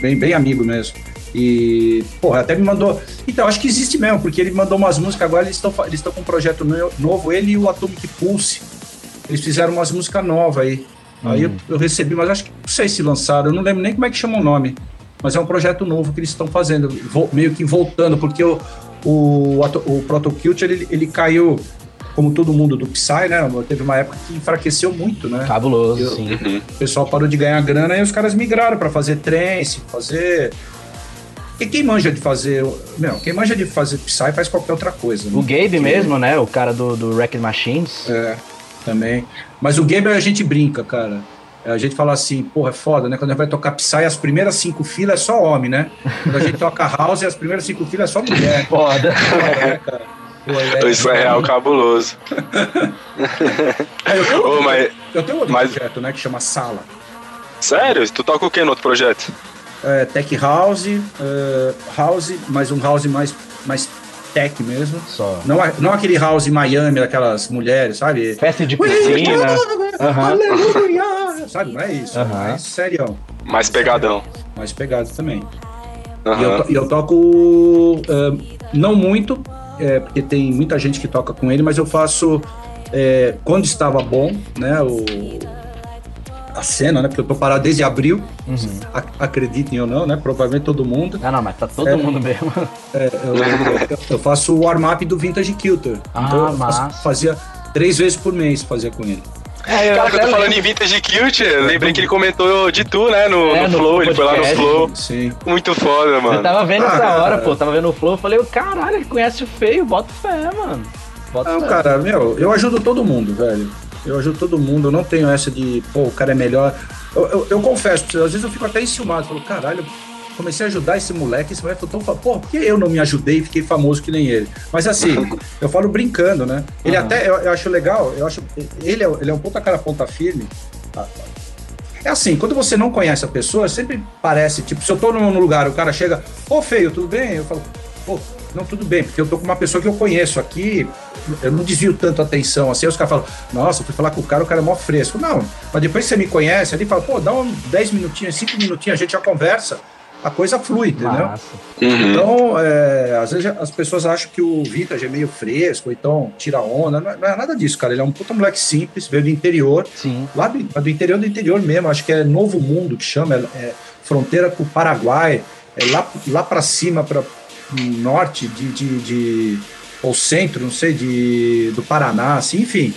bem, bem amigo mesmo. E, porra, até me mandou. Então, acho que existe mesmo, porque ele mandou umas músicas agora, eles estão eles com um projeto no- novo, ele e o Atomic Pulse. Eles fizeram umas músicas novas aí. Aí eu, eu recebi, mas acho que não sei se lançaram, eu não lembro nem como é que chama o nome. Mas é um projeto novo que eles estão fazendo, vo- meio que voltando, porque o, o, o ele, ele caiu, como todo mundo do Psy, né? Teve uma época que enfraqueceu muito, né? Cabuloso, Eu- sim. O pessoal parou de ganhar grana e os caras migraram para fazer trance, fazer. E quem manja de fazer. Meu, quem manja de fazer Psy faz qualquer outra coisa. O né? Gabe mesmo, né? O cara do, do Wrecked Machines. É, também. Mas o Gabe a gente brinca, cara. A gente fala assim, porra, é foda, né? Quando a gente vai tocar Psy, as primeiras cinco filas é só homem, né? Quando a gente toca House, as primeiras cinco filas é só mulher. Foda. É, cara. Pô, é- Isso é real cabuloso. É, eu, tenho, Ô, mas. eu tenho outro mas- projeto, né? Que chama Sala. Sério? Tu toca o que no outro projeto? é, tech house, é, house, mas um house mais, mais tech mesmo. Só. Não, não aquele house Miami, daquelas mulheres, sabe? Festa de piscina. Aleluia! Sabe, não é isso. É mais serião. Mais pegadão. Mais pegado também. E eu, to- e eu toco é, não muito, é, porque tem muita gente que toca com ele, mas eu faço é, quando estava bom, né? O, a cena, né? Porque eu tô parado desde abril, Uhum. ac- acreditem ou não, né? Provavelmente todo mundo. Ah, não, mas tá todo É. mundo mesmo. É, eu, eu- eu faço o warm-up do Vintage Kilter. Ah, então eu faço- massa. fazia três vezes por mês fazia com ele. É, Cara, que eu tô falando lembro. em Vintage Kilt, eu lembrei que ele comentou de tu, né? No, É, no no Flow, ele foi lá no. Flow. Sim. Muito foda, mano. Eu tava vendo essa Ah, hora, cara. pô. Tava vendo o Flow. Eu falei, caralho, ele conhece o feio. Bota fé, mano. Bota Não, fé. cara, meu, eu ajudo todo mundo, velho. Eu ajudo todo mundo, eu não tenho essa de, pô, o cara é melhor. Eu, eu, eu confesso, às vezes eu fico até enciumado. Falo, caralho, comecei a ajudar esse moleque, esse moleque ficou tão fa- Pô, por que eu não me ajudei e fiquei famoso que nem ele? Mas assim, eu falo brincando, né? Ele Aham. até, eu, eu acho legal, eu acho. Ele é, ele é um puta cara ponta firme. É assim, quando você não conhece a pessoa, sempre parece, tipo, se eu tô num lugar, o cara chega, ô feio, tudo bem? Eu falo, pô, não, tudo bem, porque eu tô com uma pessoa que eu conheço aqui, eu não desvio tanto a atenção, assim, aí os caras falam, nossa, eu fui falar com o cara, o cara é mó fresco. Não, mas depois que você me conhece, ali fala, pô, dá uns 10 minutinhos, 5 minutinhos, a gente já conversa, a coisa flui, entendeu? Uhum. Então, é, às vezes as pessoas acham que o Vintage é meio fresco, ou então tira onda. Não é, não é nada disso, cara. Ele é um puta moleque simples, veio do interior, Sim. lá do, do interior do interior mesmo. Acho que é Novo Mundo que chama, é, é fronteira com o Paraguai, é lá, lá para cima, para norte de, de, de- ou centro, não sei, de, do Paraná, assim, enfim.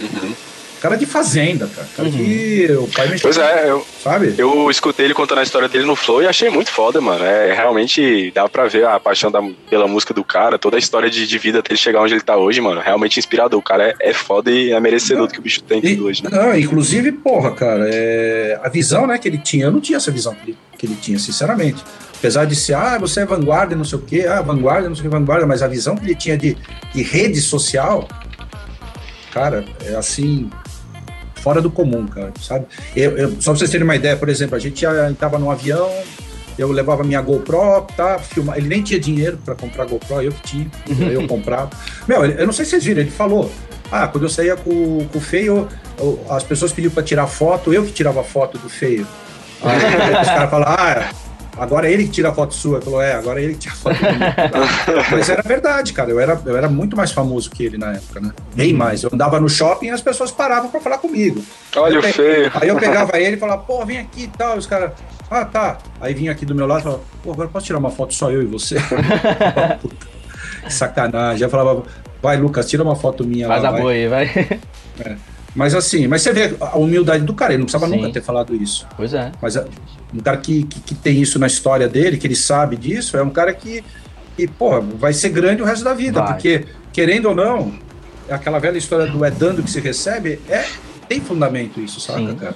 Cara de fazenda, cara. Cara que o pai mexeu, Pois é, eu, sabe? eu escutei ele contando a história dele no Flow e achei muito foda, mano. É realmente dá pra ver a paixão da- pela música do cara, toda a história de, de vida até ele chegar onde ele tá hoje, mano. Realmente inspirador. O cara é, é foda e é merecedor do que o bicho tem E- hoje, né? Não, inclusive, porra, cara, é, a visão né, que ele tinha, eu não tinha essa visão que ele, que ele tinha, sinceramente. Apesar de ser, ah, você é vanguarda, não sei o quê, ah, vanguarda, não sei o que, vanguarda, mas a visão que ele tinha de, de rede social, cara, é assim, fora do comum, cara, sabe? Eu, eu- só pra vocês terem uma ideia, por exemplo, a gente estava num avião, eu levava minha GoPro, tá, filmar, ele nem tinha dinheiro para comprar GoPro, eu que tinha, eu comprava. Meu, eu não sei se vocês viram, ele falou, ah, quando eu saía com, com o feio, eu- as pessoas pediam para tirar foto, eu que tirava foto do feio. Aí os caras falaram, ah, agora é ele que tira a foto sua. Ele falou, é, agora é ele que tira a foto minha. Mas era verdade, cara. Eu era, eu era muito mais famoso que ele na época, né? Bem mais. Eu andava no shopping e as pessoas paravam para falar comigo. Olha Eu o feio. Aí eu pegava ele e falava, pô, vem aqui e tal. E os caras, ah, tá. Aí vinha aqui do meu lado e falava, pô, agora posso tirar uma foto só eu e você? Puta, que sacanagem. Aí eu falava, vai, Lucas, tira uma foto minha Faz lá. a vai. boa aí, vai. Mas assim, mas você vê a humildade do cara, ele não precisava Sim. nunca ter falado isso. Pois é. Mas a- um cara que, que, que tem isso na história dele, que ele sabe disso, é um cara que, que pô, vai ser grande o resto da vida. Vai. Porque, querendo ou não, aquela velha história do é dando que se recebe, é, tem fundamento isso, saca, Sim. cara?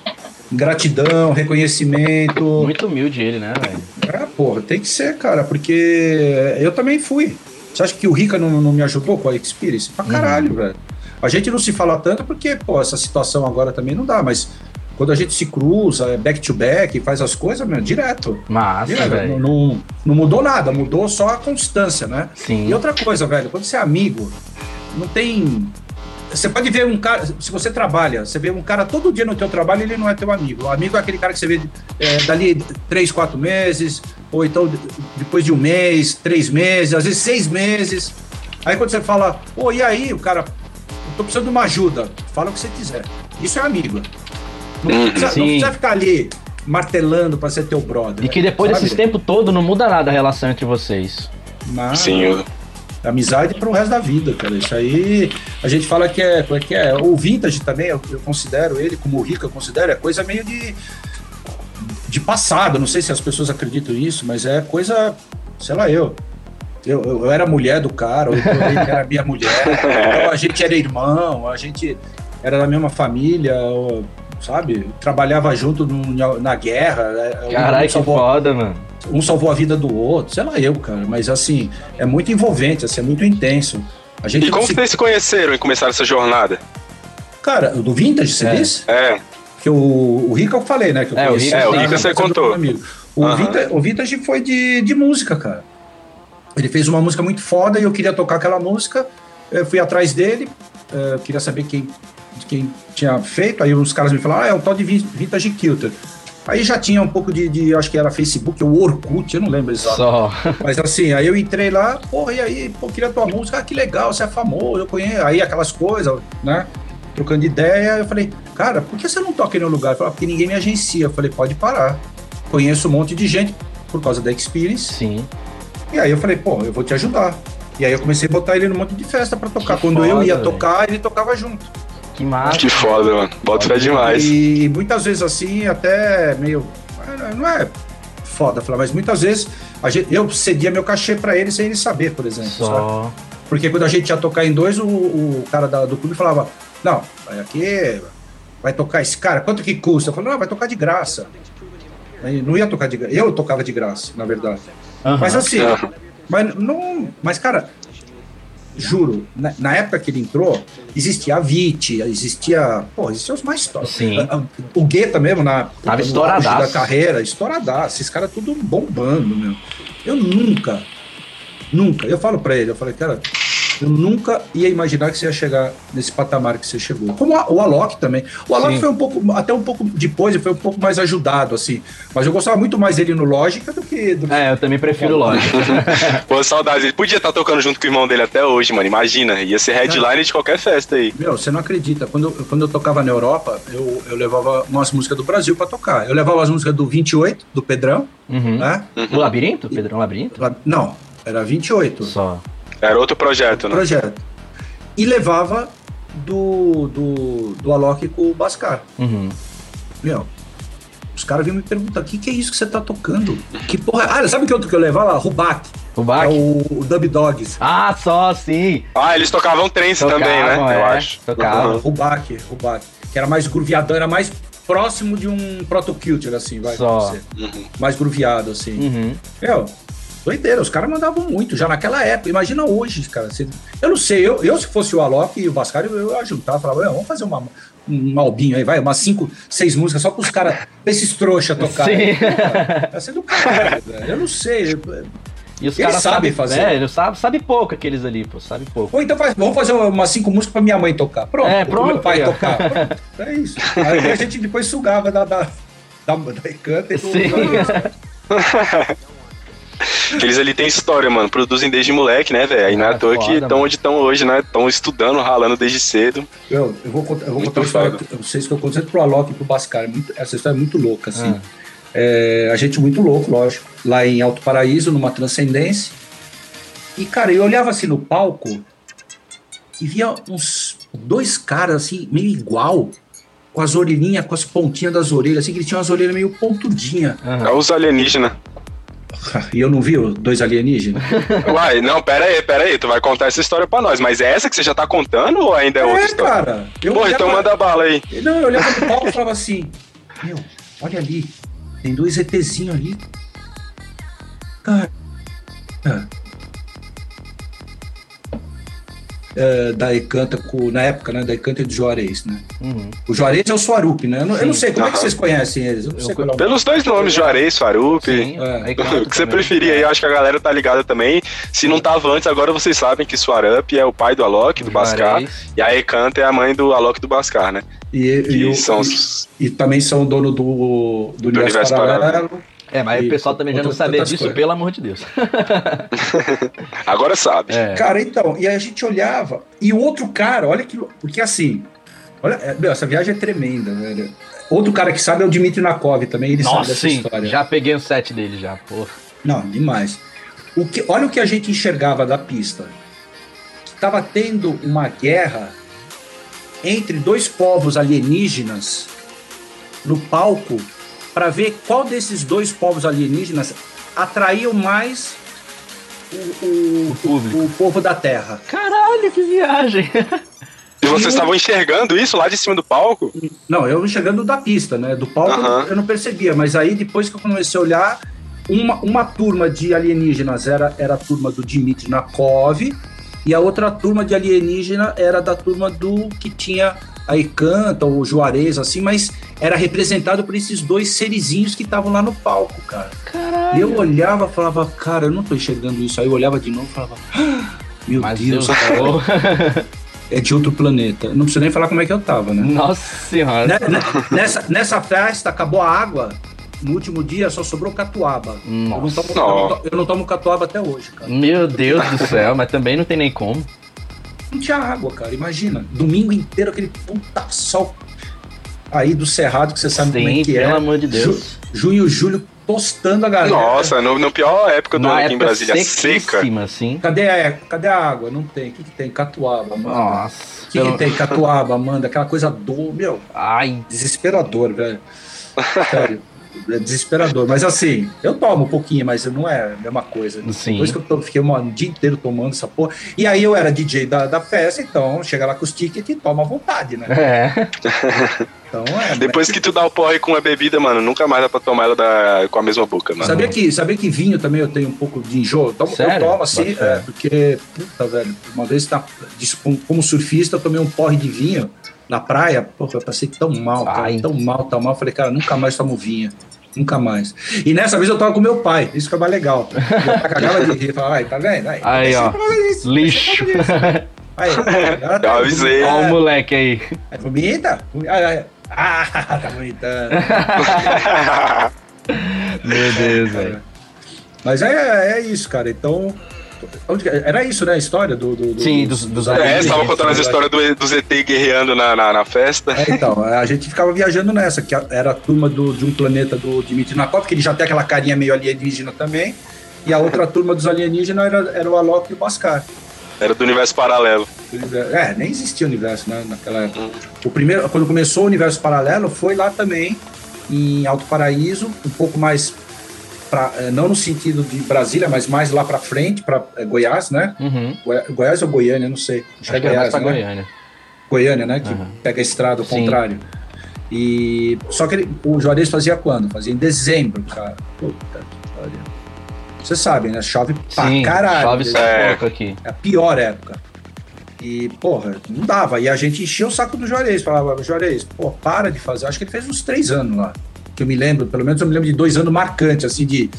Gratidão, reconhecimento. Muito humilde ele, né, velho? É, porra, tem que ser, cara, porque eu também fui. Você acha que o Rica não, não me ajudou com a Experience? Pra caralho, velho. A gente não se fala tanto porque, pô, essa situação agora também não dá, mas quando a gente se cruza, é back to back, faz as coisas, meu, direto. Massa, Direto. Não, velho. não, não mudou nada, mudou só a constância, né? Sim. E outra coisa, velho, quando você é amigo, não tem. Você pode ver um cara, se você trabalha, você vê um cara todo dia no teu trabalho, ele não é teu amigo. O amigo é aquele cara que você vê é, dali três, quatro meses, ou então de- depois de um mês, três meses, às vezes seis meses. Aí quando você fala, pô, e aí, o cara, tô precisando de uma ajuda, fala o que você quiser. Isso é amigo. Não Uhum. precisa, Sim. não precisa ficar ali martelando pra ser teu brother. E que depois sabe? desses tempo todo não muda nada a relação entre vocês. Mas- Sim, eu- amizade para o resto da vida, cara. Isso aí a gente fala que é, como é que é? O vintage também, eu, eu considero ele, como o rico eu considero, é coisa meio de de passado. Não sei se as pessoas acreditam nisso, mas é coisa, sei lá, eu. Eu, eu, eu era mulher do cara, ou ele era minha mulher, então a gente era irmão, a gente era da mesma família, sabe? Trabalhava junto no- na guerra. é, um Caralho, que salvou- foda, mano. um salvou a vida do outro, sei lá eu, cara, mas assim, é muito envolvente, assim, é muito intenso. A gente E como se- vocês se conheceram e começaram essa jornada? Cara, do Vintage, você É. disse? É, Que o, o Rica eu falei, né? Que eu É, o conheci Rica- é, o Rica na você contou. O, Aham. Vintage, o Vintage foi de, de música, cara. Ele fez uma música muito foda e eu queria tocar aquela música. Eu fui atrás dele, eh, eu queria saber quem, de quem tinha feito. Aí uns caras me falaram, ah, é o tal de Vin- Vintage Kilter. Aí já tinha um pouco de, de, acho que era Facebook, ou Orkut, eu não lembro exato. Só. Mas assim, aí eu entrei lá, porra, e aí, pô, queria tua música, ah, que legal, você é famoso, eu conheço, aí aquelas coisas, né? Trocando ideia, eu falei, cara, por que você não toca em nenhum lugar? Falou, "Ah, porque ninguém me agencia. Eu falei, pode parar. Conheço um monte de gente por causa da Experience. Sim. E aí eu falei, pô, eu vou te ajudar. E aí eu comecei a botar ele num monte de festa pra tocar. Que Quando eu foda, ia velho. tocar, ele tocava junto. Que massa. que foda, mano. Bota fé demais. E muitas vezes assim, até meio. Não é foda falar, mas muitas vezes a gente, eu cedia meu cachê pra ele sem ele saber, por exemplo. sabe? Só. Porque quando a gente ia tocar em dois, o, o cara da- do clube falava: Não, vai aqui, vai tocar esse cara, quanto que custa? Eu falei: Não, vai tocar de graça. Aí não ia tocar de graça. Eu tocava de graça, na verdade. Aham. Mas assim, Aham. mas não. Mas, cara, juro, na, na época que ele entrou, existia a VIT, existia. Pô, existiam os mais históricos. Sim. O Guetta mesmo, na, Tava no da carreira, estouradaço. Esses caras tudo bombando, meu. Eu nunca, nunca, eu falo pra ele, eu falei, cara, eu nunca ia imaginar que você ia chegar nesse patamar que você chegou. Como a- o Alok também. O Alok Sim. foi um pouco, até um pouco depois, ele foi um pouco mais ajudado, assim. Mas eu gostava muito mais dele no Lógica do que. Do É, eu também prefiro lógico. Pô, saudades. Ele podia estar tocando junto com o irmão dele até hoje, mano. Imagina. Ia ser headline de qualquer festa aí. Meu, você não acredita. Quando, eu- quando eu tocava na Europa, eu, eu levava umas músicas do Brasil pra tocar. Eu levava as músicas do 28, do Pedrão, Uhum. né? O labirinto? Pedrão Labirinto? Não, era 28, Só. Era outro projeto, né? projeto. E levava do, do, do Alok com o Bascar. Uhum. Meu, os caras vinham me perguntar: o que, que é isso que você tá tocando? Que porra. Ah, sabe que outro que eu levava? Rubac. O É o, o Dub Dogs. Ah, só, sim. Ah, eles tocavam trance Tocavam, também, né? Eu é, acho. tocavam. Uhum. Rubac, Rubac. Que era mais grooveadão, era mais próximo de um proto-culture, assim, vai. Só. Uhum. Mais grooveado, assim. Uhum. Meu, doideira, os caras mandavam muito já naquela época. Imagina hoje, cara. Você- eu não sei, eu, eu se fosse o Alok e o Bascari, eu ia juntar, falava, "Meu, vamos fazer uma, um albinho aí, vai, umas cinco, seis músicas só para os caras, esses trouxa tocar. Sim. Vai ser do caralho, velho. Eu não sei. eu- E os caras sabem sabem fazer. É, eles sabem sabe pouco aqueles ali, pô. Sabe pouco. Ou então faz, vamos fazer umas cinco músicas para minha mãe tocar. Pronto, É, pro pronto, meu pai ó. tocar. Pronto, é isso. Aí a gente depois sugava da, da, da, da Encanta e do- Sim. Aqueles ali têm história, mano. Produzem desde moleque, né, velho? Aí não é à toa que estão onde estão hoje, né? Estão estudando, ralando desde cedo. Eu, eu vou contar, eu vou contar uma história, eu não sei se eu conto sempre pro Alok e pro Bascar. é muito- essa história é muito louca, assim. Ah. É, a gente muito louco, lógico. Lá em Alto Paraíso, numa transcendência. E, cara, eu olhava assim no palco e via uns dois caras assim, meio igual, com as orelhinhas, com as pontinhas das orelhas, assim, que ele tinha umas orelhas meio pontudinhas. É os alienígenas. E eu não vi os dois alienígenas? Uai, não, pera aí, pera aí, tu vai contar essa história pra nós, mas é essa que você já tá contando ou ainda é, outra É, história? cara. Eu Porra, então manda bala aí. Não, eu olhava pro palco e falava assim: Meu, olha ali, tem dois ETzinhos ali. Cara. É, da Ecanta, com, na época, né? Da Ecanta e do Juarez, né? Uhum. O Juarez é o Suarup, né? Eu não, eu não sei, como é que vocês conhecem eles? Eu é Pelos dois nomes, Juarez. Sim, É. aí O que você preferir aí, eu acho que a galera tá ligada também. Se não tava antes, agora vocês sabem que Swarup é o pai do Alok, do Bascar, e a Ekanta é a mãe do Alok do Bascar, né? E, e, o- são os... e também são dono do, do, universo, universo paralelo. paralelo. É, mas E o pessoal também já não sabia disso, coisas. pelo amor de Deus. Agora sabe. É. Cara, então, e a gente olhava, e o outro cara, olha que. Porque assim, olha, é, meu, essa viagem é tremenda, velho. Outro cara que sabe é o Dmitry Nakov também, ele sabe Nossa, dessa sim. história. Já peguei o set dele já, porra. Não, demais. O que, olha o que a gente enxergava da pista. Estava tendo uma guerra entre dois povos alienígenas no palco para ver qual desses dois povos alienígenas atraiu mais o, o- O o povo da Terra. Caralho, que viagem. E vocês estavam enxergando isso lá de cima do palco? Não, eu enxergando da pista, né? Do palco eu não percebia, mas aí depois que eu comecei a olhar, uma, uma turma de alienígenas era, era a turma do Dmitry Nakov e a outra turma de alienígena era da turma do que tinha a Ecanta, o Juarez, assim, mas era representado por esses dois serizinhos que estavam lá no palco, cara. Caralho. E eu olhava e falava, cara, eu não tô enxergando isso. Aí eu olhava de novo e falava, "Ah, meu Mas Deus, eu cara, é de outro planeta. Não preciso nem falar como é que eu tava, né? Nossa senhora. Ne- ne- Nessa, nessa festa, acabou a água. No último dia só sobrou catuaba. Eu não, Nossa. tomo, eu, não to- eu não tomo catuaba até hoje, cara. Meu Deus do céu, mas também não tem nem como. Não tinha água, cara. Imagina. Domingo inteiro, aquele puta sol aí do Cerrado, que você sabe como é Sim, que pelo é. amor de Deus. Ju- junho, julho, tostando a galera. Nossa, no, no pior época do Na ano aqui em Brasília, seca. assim. Cadê a, cadê a água? Não tem. O que, que tem? Catuaba, mano. Nossa. O que, que tem? Catuaba, Amanda. Aquela coisa do. Meu, Ai, desesperador, velho. Sério. É desesperador. Mas assim, eu tomo um pouquinho, mas não é a mesma coisa. Sim. Depois que eu to- fiquei um dia inteiro tomando essa porra. E aí eu era DJ da, da festa, então chega lá com os tickets e toma à vontade, né? é. Então é. Depois que tu dá o porre com a bebida, mano, nunca mais dá pra tomar ela da- com a mesma boca, mano. Sabia que, sabia que vinho também eu tenho um pouco de enjoo? Eu tomo, eu Sério? tomo assim, é, porque, puta, velho, uma vez tá, como surfista, eu tomei um porre de vinho na praia, porra, eu passei tão mal, cara, Ai. tão mal, tão mal. Eu falei, cara, nunca mais tomo vinho. Nunca mais. E nessa vez eu tava com meu pai, isso que é mais legal. Meu pai cagava de rir, falava, ai, tá vendo? Aí, Aí, deixa ó. isso, Lixo. Aí, agora tá avisei. Olha o moleque aí. é? Vomita. Ah, tá vomitando. Meu Deus, velho. Mas é, é isso, cara. Então. Onde que- Era isso, né? A história do. do- do- Sim, dos- dos É, você tava contando as histórias do, do ZT guerreando na, na, na festa. É, então, a gente ficava viajando nessa, que era a turma do- de um planeta do Dmitry Nakov, que ele já tem aquela carinha meio alienígena também. E a outra turma dos alienígenas era, era o Alok e o Bascar. Era do universo paralelo. É, nem existia universo né, naquela época. O primeiro, quando começou o universo paralelo, foi lá também, em Alto Paraíso, um pouco mais. Pra, eh, não no sentido de Brasília, mas mais lá pra frente, pra eh, Goiás, né? Uhum. Goi- Goiás ou Goiânia, não sei. Acho que mais pra né? Goiânia. Goiânia, né? Que Aham. pega a estrada ao Sim. contrário. E só que ele- o Juarez fazia quando? Fazia em dezembro, cara. Puta que pariu. Vocês sabem, né? Chove pra Sim, caralho. chove só É. pouco aqui. É a pior época. E, porra, não dava. E a gente enchia o saco do Juarez. Falava, Juarez, pô, para de fazer. Acho que ele fez uns três anos lá. Que eu me lembro, pelo menos eu me lembro de dois anos marcantes, assim, de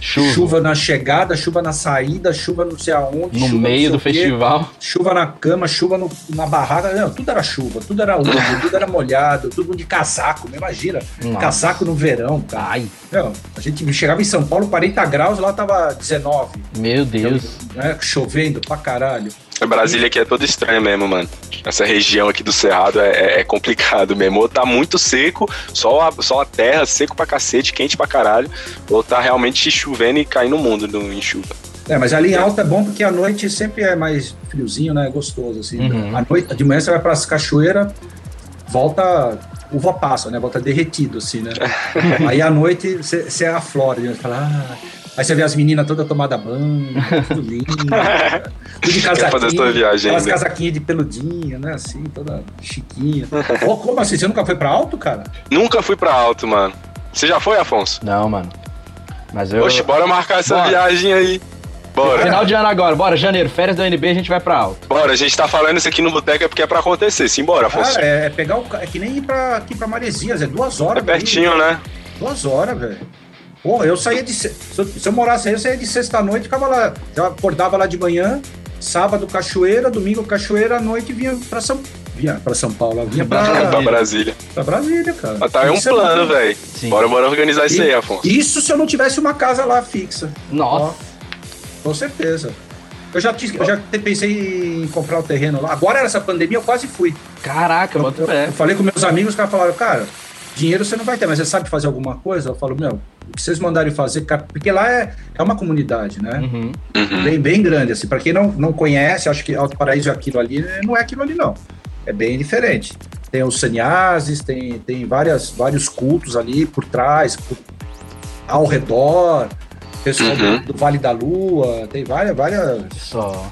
Chuva. chuva na chegada, chuva na saída, chuva não sei aonde. no meio do o quê. festival. Chuva na cama, chuva no- na barraca, não, tudo era chuva, tudo era úmido, tudo era molhado, tudo de casaco, né? imagina, Nossa. casaco no verão, cara. Ai, Não, a gente chegava em São Paulo, 40 graus, lá tava 19, meu Deus. né? chovendo pra caralho. Brasília aqui é toda estranha mesmo, mano. Essa região aqui do Cerrado é, é- é complicado mesmo. Ou tá muito seco, só a, só a terra, seco pra cacete, quente pra caralho. Ou tá realmente chovendo e caindo no mundo no, em chuva. É, mas ali em alta é bom porque a noite sempre é mais friozinho, né? Gostoso, assim. Uhum. A noite, de manhã você vai para as cachoeiras, volta uva passa, né? Volta derretido, assim, né? Aí à noite você você aflora, né? Você fala, ah... Aí você vê as meninas todas tomadas banho, tudo lindo, tudo de casaquinho, viagem aquelas casaquinhas de peludinha, né? Assim, toda chiquinha. Pô, como assim? Você nunca foi pra alto, cara? Nunca fui pra alto, mano. Você já foi, Afonso? Não, mano. Mas eu. Oxe, bora marcar essa Bora. viagem aí. Bora. Final de ano agora, bora, janeiro, férias da UNB, a gente vai pra alto. Bora, a gente tá falando isso aqui no boteco é porque é pra acontecer. Simbora, Afonso. Cara, é, é pegar o. É que nem ir pra, aqui pra Maresias, é duas É horas. daí. pertinho, né? Duas horas, velho. Porra, eu saía de. se- Se eu, se eu morasse aí, eu saía de sexta-noite, ficava lá. Eu acordava lá de manhã, sábado cachoeira, domingo cachoeira, à noite vinha pra São. Vinha pra São Paulo, vinha pra, Pra Brasília. pra Brasília, cara. Mas tá aí um Isso é plano, bom. velho. Sim. Bora, bora organizar isso aí, Afonso. Isso se eu não tivesse uma casa lá fixa. Nossa. Ó, com certeza. Eu já, eu já pensei em comprar o terreno lá. Agora nessa pandemia eu quase fui. Caraca, Eu, eu- eu falei com meus amigos, os caras falaram, cara, dinheiro você não vai ter, mas você sabe fazer alguma coisa? Eu falo, meu, o que vocês mandarem fazer, porque lá é, é uma comunidade, né? Uhum. Uhum. Bem, bem grande, assim. Pra quem não, não conhece, acho que Alto Paraíso é aquilo ali, não é aquilo ali, não. É bem diferente. Tem os saniases, tem, tem várias, vários cultos ali por trás, por- ao redor. Pessoal Uhum. do, do Vale da Lua, tem várias, várias, Só.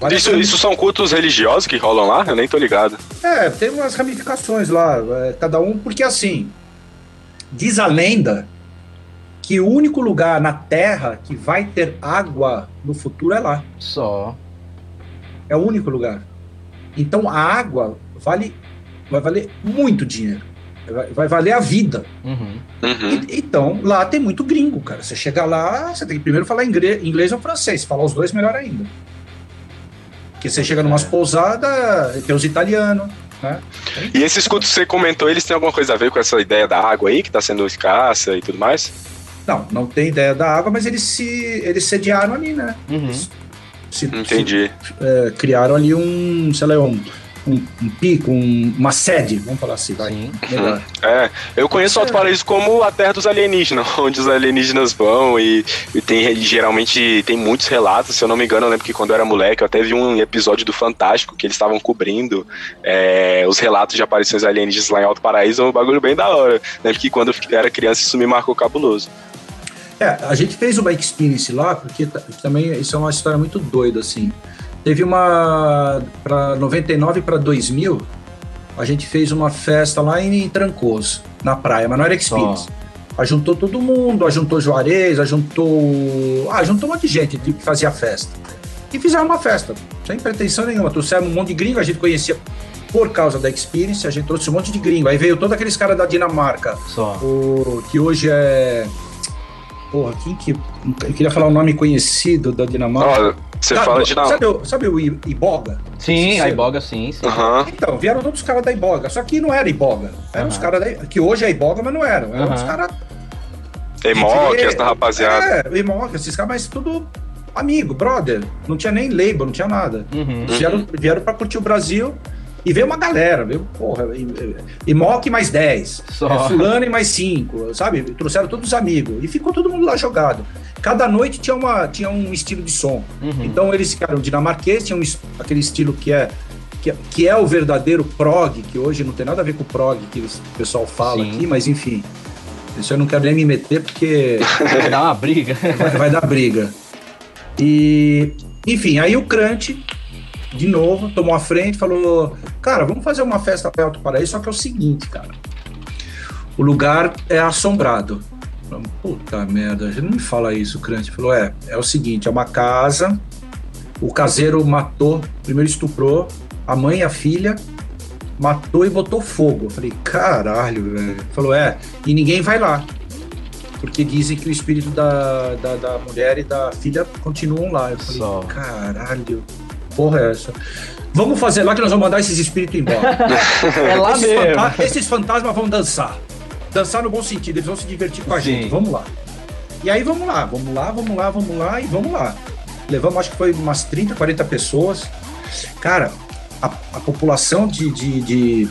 várias Isso, isso são cultos religiosos que rolam lá? Eu nem tô ligado. É, tem umas ramificações lá, é, cada um, porque assim, diz a lenda que o único lugar na Terra que vai ter água no futuro é lá. Só. É o único lugar. Então a água vale, vai valer muito dinheiro. Vai, vai valer a vida. Uhum. Uhum. E- então, lá tem muito gringo, cara. Você chega lá, você tem que primeiro falar inglês ou francês. Falar os dois, melhor ainda. Porque você chega numas É. pousadas, tem os italianos, né? E esses cultos que você comentou, eles têm alguma coisa a ver com essa ideia da água aí, que tá sendo escassa e tudo mais? Não, não tem ideia da água, mas eles se eles sediaram ali, né? Uhum. Se, Entendi. se, é, criaram ali um, sei lá, um, um, um pico, um- uma sede, vamos falar assim, vai. Sim. Melhor. É, eu conheço o Alto Paraíso como a terra dos alienígenas, onde os alienígenas vão e, e tem geralmente tem muitos relatos. Se eu não me engano, eu lembro que quando eu era moleque, eu até vi um episódio do Fantástico que eles estavam cobrindo é, os relatos de aparições alienígenas lá em Alto Paraíso, é um bagulho bem da hora. Lembro que quando eu era criança isso me marcou cabuloso. É, a gente fez uma experience lá, porque ta- também isso é uma história muito doida, assim. Teve uma. Para 99 para 2000, a gente fez uma festa lá em Trancoso, na praia, mas não era experience. Ajuntou todo mundo, ajuntou Juarez, ajuntou. Ah, ajuntou um monte de gente que fazia festa. E fizeram uma festa, sem pretensão nenhuma. Trouxeram um monte de gringo, a gente conhecia por causa da experience, a gente trouxe um monte de gringo. Aí veio todos aqueles caras da Dinamarca, Só. o, que hoje é. Porra, quem que. Eu queria falar um nome conhecido da Dinamarca. Ó, você Sabe- fala de não. Sabe, o- sabe o Iboga? Sim, a Iboga, sim, sim. Aham. Então, vieram todos os caras da Iboga. Só que não era Iboga. Eram os Aham. caras da. Que hoje é Iboga, mas não eram. Eram os Aham. caras. Emoque, essa rapaziada. É, Imoca, esses caras, mas tudo amigo, brother. Não tinha nem label, não tinha nada. Uhum. Vieram, vieram pra curtir o Brasil e veio uma galera, veio, porra, Imoque mais 10, Só. é, fulano e mais 5, sabe? Trouxeram todos os amigos e ficou todo mundo lá jogado. Cada noite tinha, uma, tinha um estilo de som. Uhum. Então eles ficaram dinamarquês, tinham um es- aquele estilo que é, que é que é o verdadeiro prog, que hoje não tem nada a ver com o prog que o pessoal fala Sim. aqui, mas enfim. Isso eu não quero nem me meter porque Vai dar uma briga. vai, vai dar briga. E, enfim, aí o Crunch, de novo, tomou a frente falou: Cara, vamos fazer uma festa para Alto Paraíso, só que é o seguinte, cara. O lugar é assombrado. Puta merda, não me fala isso, Crunch. Falou: É, é o seguinte: é uma casa. O caseiro matou, primeiro estuprou a mãe e a filha, matou e botou fogo. Eu falei: Caralho, velho. Falou: É, e ninguém vai lá porque dizem que o espírito da, da, da mulher e da filha continuam lá. Eu falei, Só. caralho, porra é essa? Vamos fazer lá que nós vamos mandar esses espíritos embora. É lá esses, mesmo. fanta- esses fantasmas vão dançar. Dançar no bom sentido, eles vão se divertir com a Sim. gente. Vamos lá. E aí vamos lá, vamos lá, vamos lá, vamos lá e vamos lá. Levamos, acho que foi umas 30, 40 pessoas. Cara, a, a população de, de, de,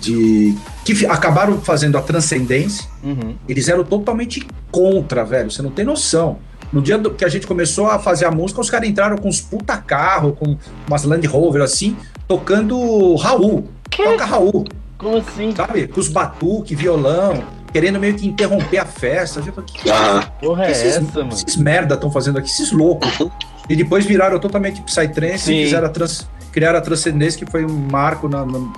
de que acabaram fazendo a transcendência, Uhum. eles eram totalmente contra, velho. Você não tem noção. No dia do- que a gente começou a fazer a música, os caras entraram com uns puta carro, com umas Land Rover assim, tocando Raul. Toca Raul, Como assim? sabe? Com os batuque, violão, querendo meio que interromper a festa. Eu falei, que, Aham. Porra é esses, essa, mano? esses merda estão fazendo aqui, esses loucos. e depois viraram totalmente Psytrance Sim. e fizeram a trans, criaram a Transcendência, que foi um marco na- no,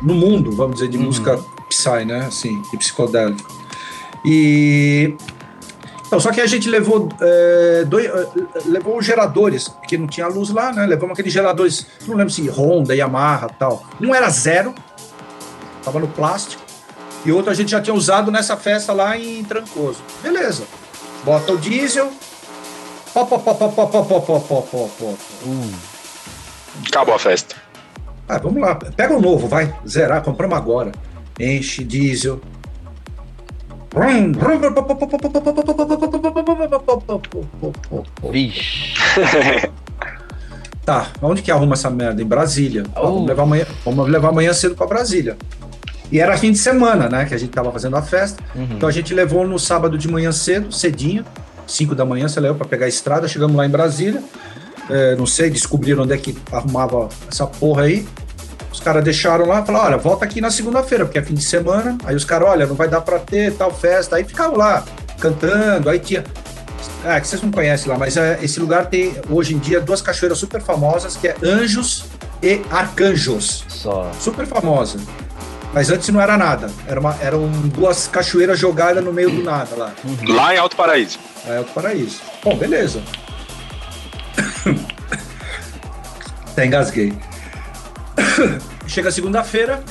no mundo, vamos dizer, de Uhum. música Psy, né? Assim, de psicodélico. E. Então, só que a gente levou, é, dois, é, levou geradores, porque não tinha luz lá, né? Levamos aqueles geradores, não lembro se Honda, Yamaha tal. Um era zero, tava no plástico, e outro a gente já tinha usado nessa festa lá em Trancoso. Beleza. Bota o diesel. Pó, pó, pó, pó, pó, pó, pó, pó, pó, pó, pó. Uh, Acabou a festa. Ah, vamos lá. Pega o novo, vai. Zerar, compramos agora. Enche diesel. Vixe. Tá, onde que arruma essa merda? Em Brasília. Oh. Vamos, levar amanhã, vamos levar amanhã cedo pra Brasília. E era fim de semana, né? Que a gente tava fazendo a festa. Uhum. Então a gente levou no sábado de manhã cedo, cedinho, 5 da manhã, você levou para pegar a estrada, chegamos lá em Brasília. É, não sei, descobriram onde é que arrumava essa porra aí. Os caras deixaram lá, falaram, olha, volta aqui na segunda-feira, porque é fim de semana. Aí os caras, olha, não vai dar para ter tal festa. Aí ficavam lá, cantando, aí tinha... Ah, que vocês não conhecem lá, mas é, esse lugar tem, hoje em dia, duas cachoeiras super famosas, que é Anjos e Arcanjos Só. super famosa. Mas antes não era nada. Era uma, eram duas cachoeiras jogadas no meio do nada lá. Lá em Alto Paraíso. Aí é o paraíso. Bom, beleza. Até engasguei. Chega segunda-feira,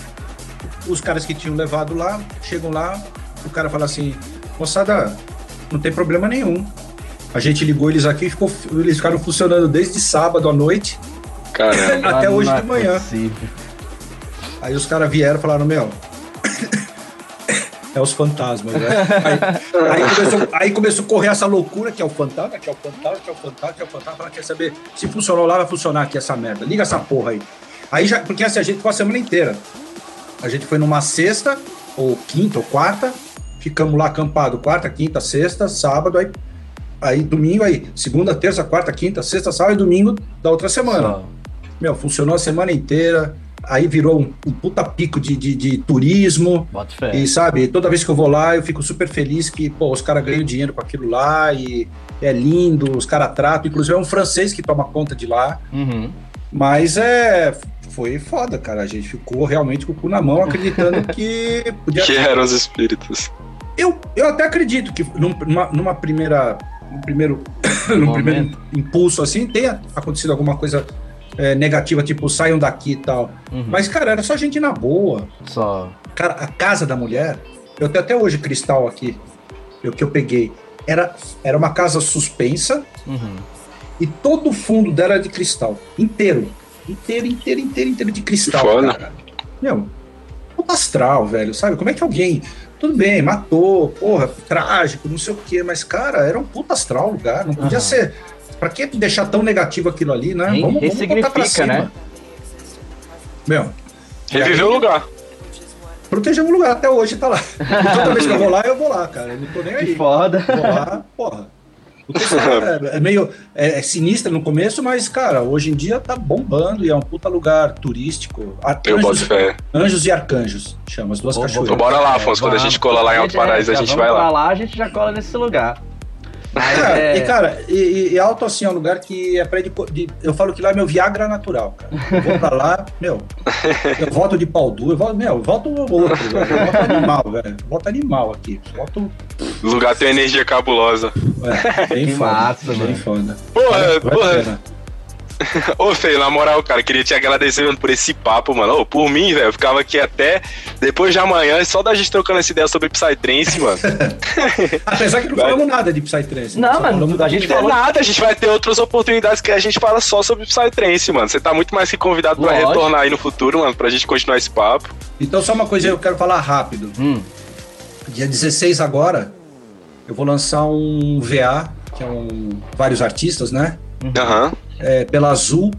os caras que tinham levado lá, chegam lá, o cara fala assim, moçada, não tem problema nenhum. A gente ligou eles aqui, ficou, eles ficaram funcionando desde sábado à noite Caramba. até hoje não de é manhã. possível. Aí os caras vieram e falaram, meu. É os fantasmas, né? Aí, aí começou, aí começou a correr essa loucura que é o fantasma, que é o fantasma, que é o fantasma, que é o fantasma. Fala, quer saber? Se funcionou lá, vai funcionar aqui essa merda. Liga essa porra aí. Aí já, porque assim, a gente ficou a semana inteira. A gente foi numa sexta, ou quinta, ou quarta, ficamos lá acampado, quarta, quinta, sexta, sábado, aí, aí domingo, aí segunda, terça, quarta, quinta, sexta, sábado e domingo da outra semana. Meu, funcionou a semana inteira. Aí virou um, um puta pico de, de, de turismo. E sabe, toda vez que eu vou lá, eu fico super feliz que, pô, os caras ganham dinheiro com aquilo lá e é lindo, os caras tratam. Inclusive é um francês que toma conta de lá. Uhum. Mas é. Foi foda, cara. A gente ficou realmente com o cu na mão, acreditando que podia. Que eram os espíritos. Eu, eu até acredito que num- numa, numa primeira. Num primeiro, num primeiro impulso assim, tenha acontecido alguma coisa é, negativa, tipo, saiam daqui e tal. Uhum. Mas, cara, era só gente na boa. Só. Cara, a casa da mulher, eu tenho até hoje cristal aqui, o que eu peguei. Era, era uma casa suspensa Uhum. e todo o fundo dela era de cristal. Inteiro. Inteiro, inteiro, inteiro, inteiro de cristal. Que foda. Cara. Meu, puta astral, velho. Sabe? Como é que alguém. Tudo bem, matou, porra, trágico, não sei o quê, mas, cara, era um puta astral o lugar. Não podia Aham. ser. Pra que deixar tão negativo aquilo ali, né? Hein? botar pra cima. né? Meu, Reviveu o lugar. protegeu o lugar até hoje, tá lá. E toda vez que eu vou lá, eu vou lá, cara. Eu não tô nem Que aí. foda. Vou lá, porra. É, é meio é, é sinistro no começo, mas, cara, hoje em dia tá bombando e é um puta lugar turístico. Ar- Eu boto Anjos, fé. Anjos e Arcanjos, chama as duas Vou- cachoeiras. Então bora lá, Afonso. Quando a gente cola lá em Alto Paraíso, a gente vai lá. pra lá, a gente já cola nesse lugar. Mas Cara, é- E, cara, e, e- e alto assim é um lugar que é pra de, de- Eu falo que lá é meu Viagra natural, cara. Eu vou pra lá, meu. Eu volto de pau duro, eu volto, meu, eu volto outro. Eu volto animal, velho. Eu volto animal aqui. Eu Volto. O lugar tem energia cabulosa. É, bem Que foda. massa, bem mano. foda. Porra, Vale- porra. Ô, Fê, na moral, cara, queria te agradecer mano, por esse papo, mano. Ô, por mim, velho, eu ficava aqui até depois de amanhã, só da gente trocando essa ideia sobre Psytrance, mano. Apesar que não Vai. falamos nada de Psytrance. Não, só mano, a de- gente Não é falou- nada, a gente vai ter outras oportunidades que a gente fala só sobre Psytrance, mano. Você tá muito mais que convidado pra Lógico. retornar aí no futuro, mano, pra gente continuar esse papo. Então, só uma coisa que eu quero falar rápido. Hum, Dia 16 agora, eu vou lançar um VA, que é um vários artistas, né? Aham. É, pela Azul,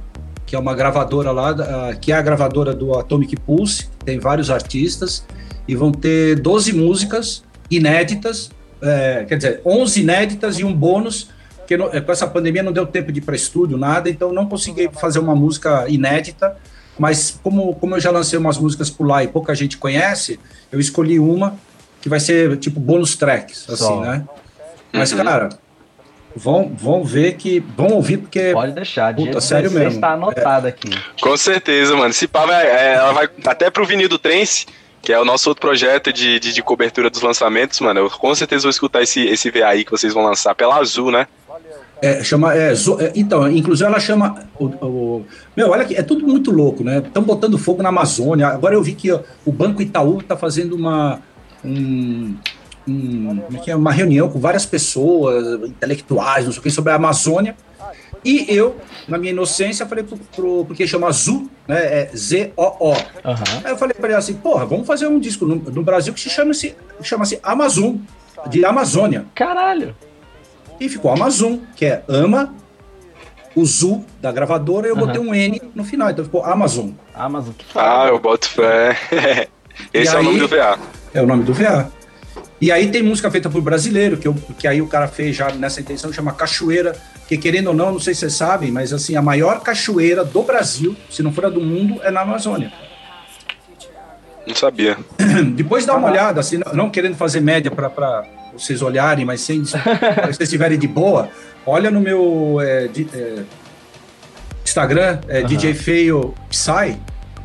que é uma gravadora lá, que é a gravadora do Atomic Pulse, tem vários artistas, e vão ter 12 músicas inéditas, é, quer dizer, 11 inéditas e um bônus, porque não, com essa pandemia não deu tempo de ir para estúdio, nada, então não consegui fazer uma música inédita, mas como, como eu já lancei umas músicas por lá e pouca gente conhece, eu escolhi uma que vai ser tipo bônus tracks, assim, Só. né? Mas, cara, vão, vão ver que. Vão ouvir, porque. Pode deixar, puta, sério mesmo. está anotado é. aqui. Com certeza, mano. Se pá, vai, é, ela vai até pro vinil do Trance, que é o nosso outro projeto de, de, de, cobertura dos lançamentos, mano. Eu com certeza vou escutar esse, esse VA aí que vocês vão lançar pela Azul, né? É, chama, é, é, então, inclusive ela chama. O, o, meu, olha que é tudo muito louco, né? Estão botando fogo na Amazônia. Agora eu vi que ó, o Banco Itaú está fazendo uma. Um, um, é, é uma reunião com várias pessoas, intelectuais, não sei o que, sobre a Amazônia. E eu, na minha inocência, falei pro, pro porque chama Zu, né? É Z-O-O. Uhum. Aí eu falei para ele assim, porra, vamos fazer um disco no, no Brasil que se chama-se chama -se Amazon, de Amazônia. Caralho! E ficou Amazon, que é Ama, o Zu da gravadora, e eu uhum. botei um N no final, então ficou Amazon. Amazon, que Ah, eu boto fé. Esse e é aí, o nome do VA. É o nome do VA. E aí tem música feita por brasileiro, que, eu, que aí o cara fez já nessa intenção, chama Cachoeira, que querendo ou não, não sei se vocês sabem, mas assim, a maior cachoeira do Brasil, se não for a do mundo, é na Amazônia. Não sabia. Depois dá uma olhada, assim, não querendo fazer média para vocês olharem, mas sem, se vocês estiverem de boa, olha no meu é, de, é, Instagram, é, uhum. DJ Feio Psy,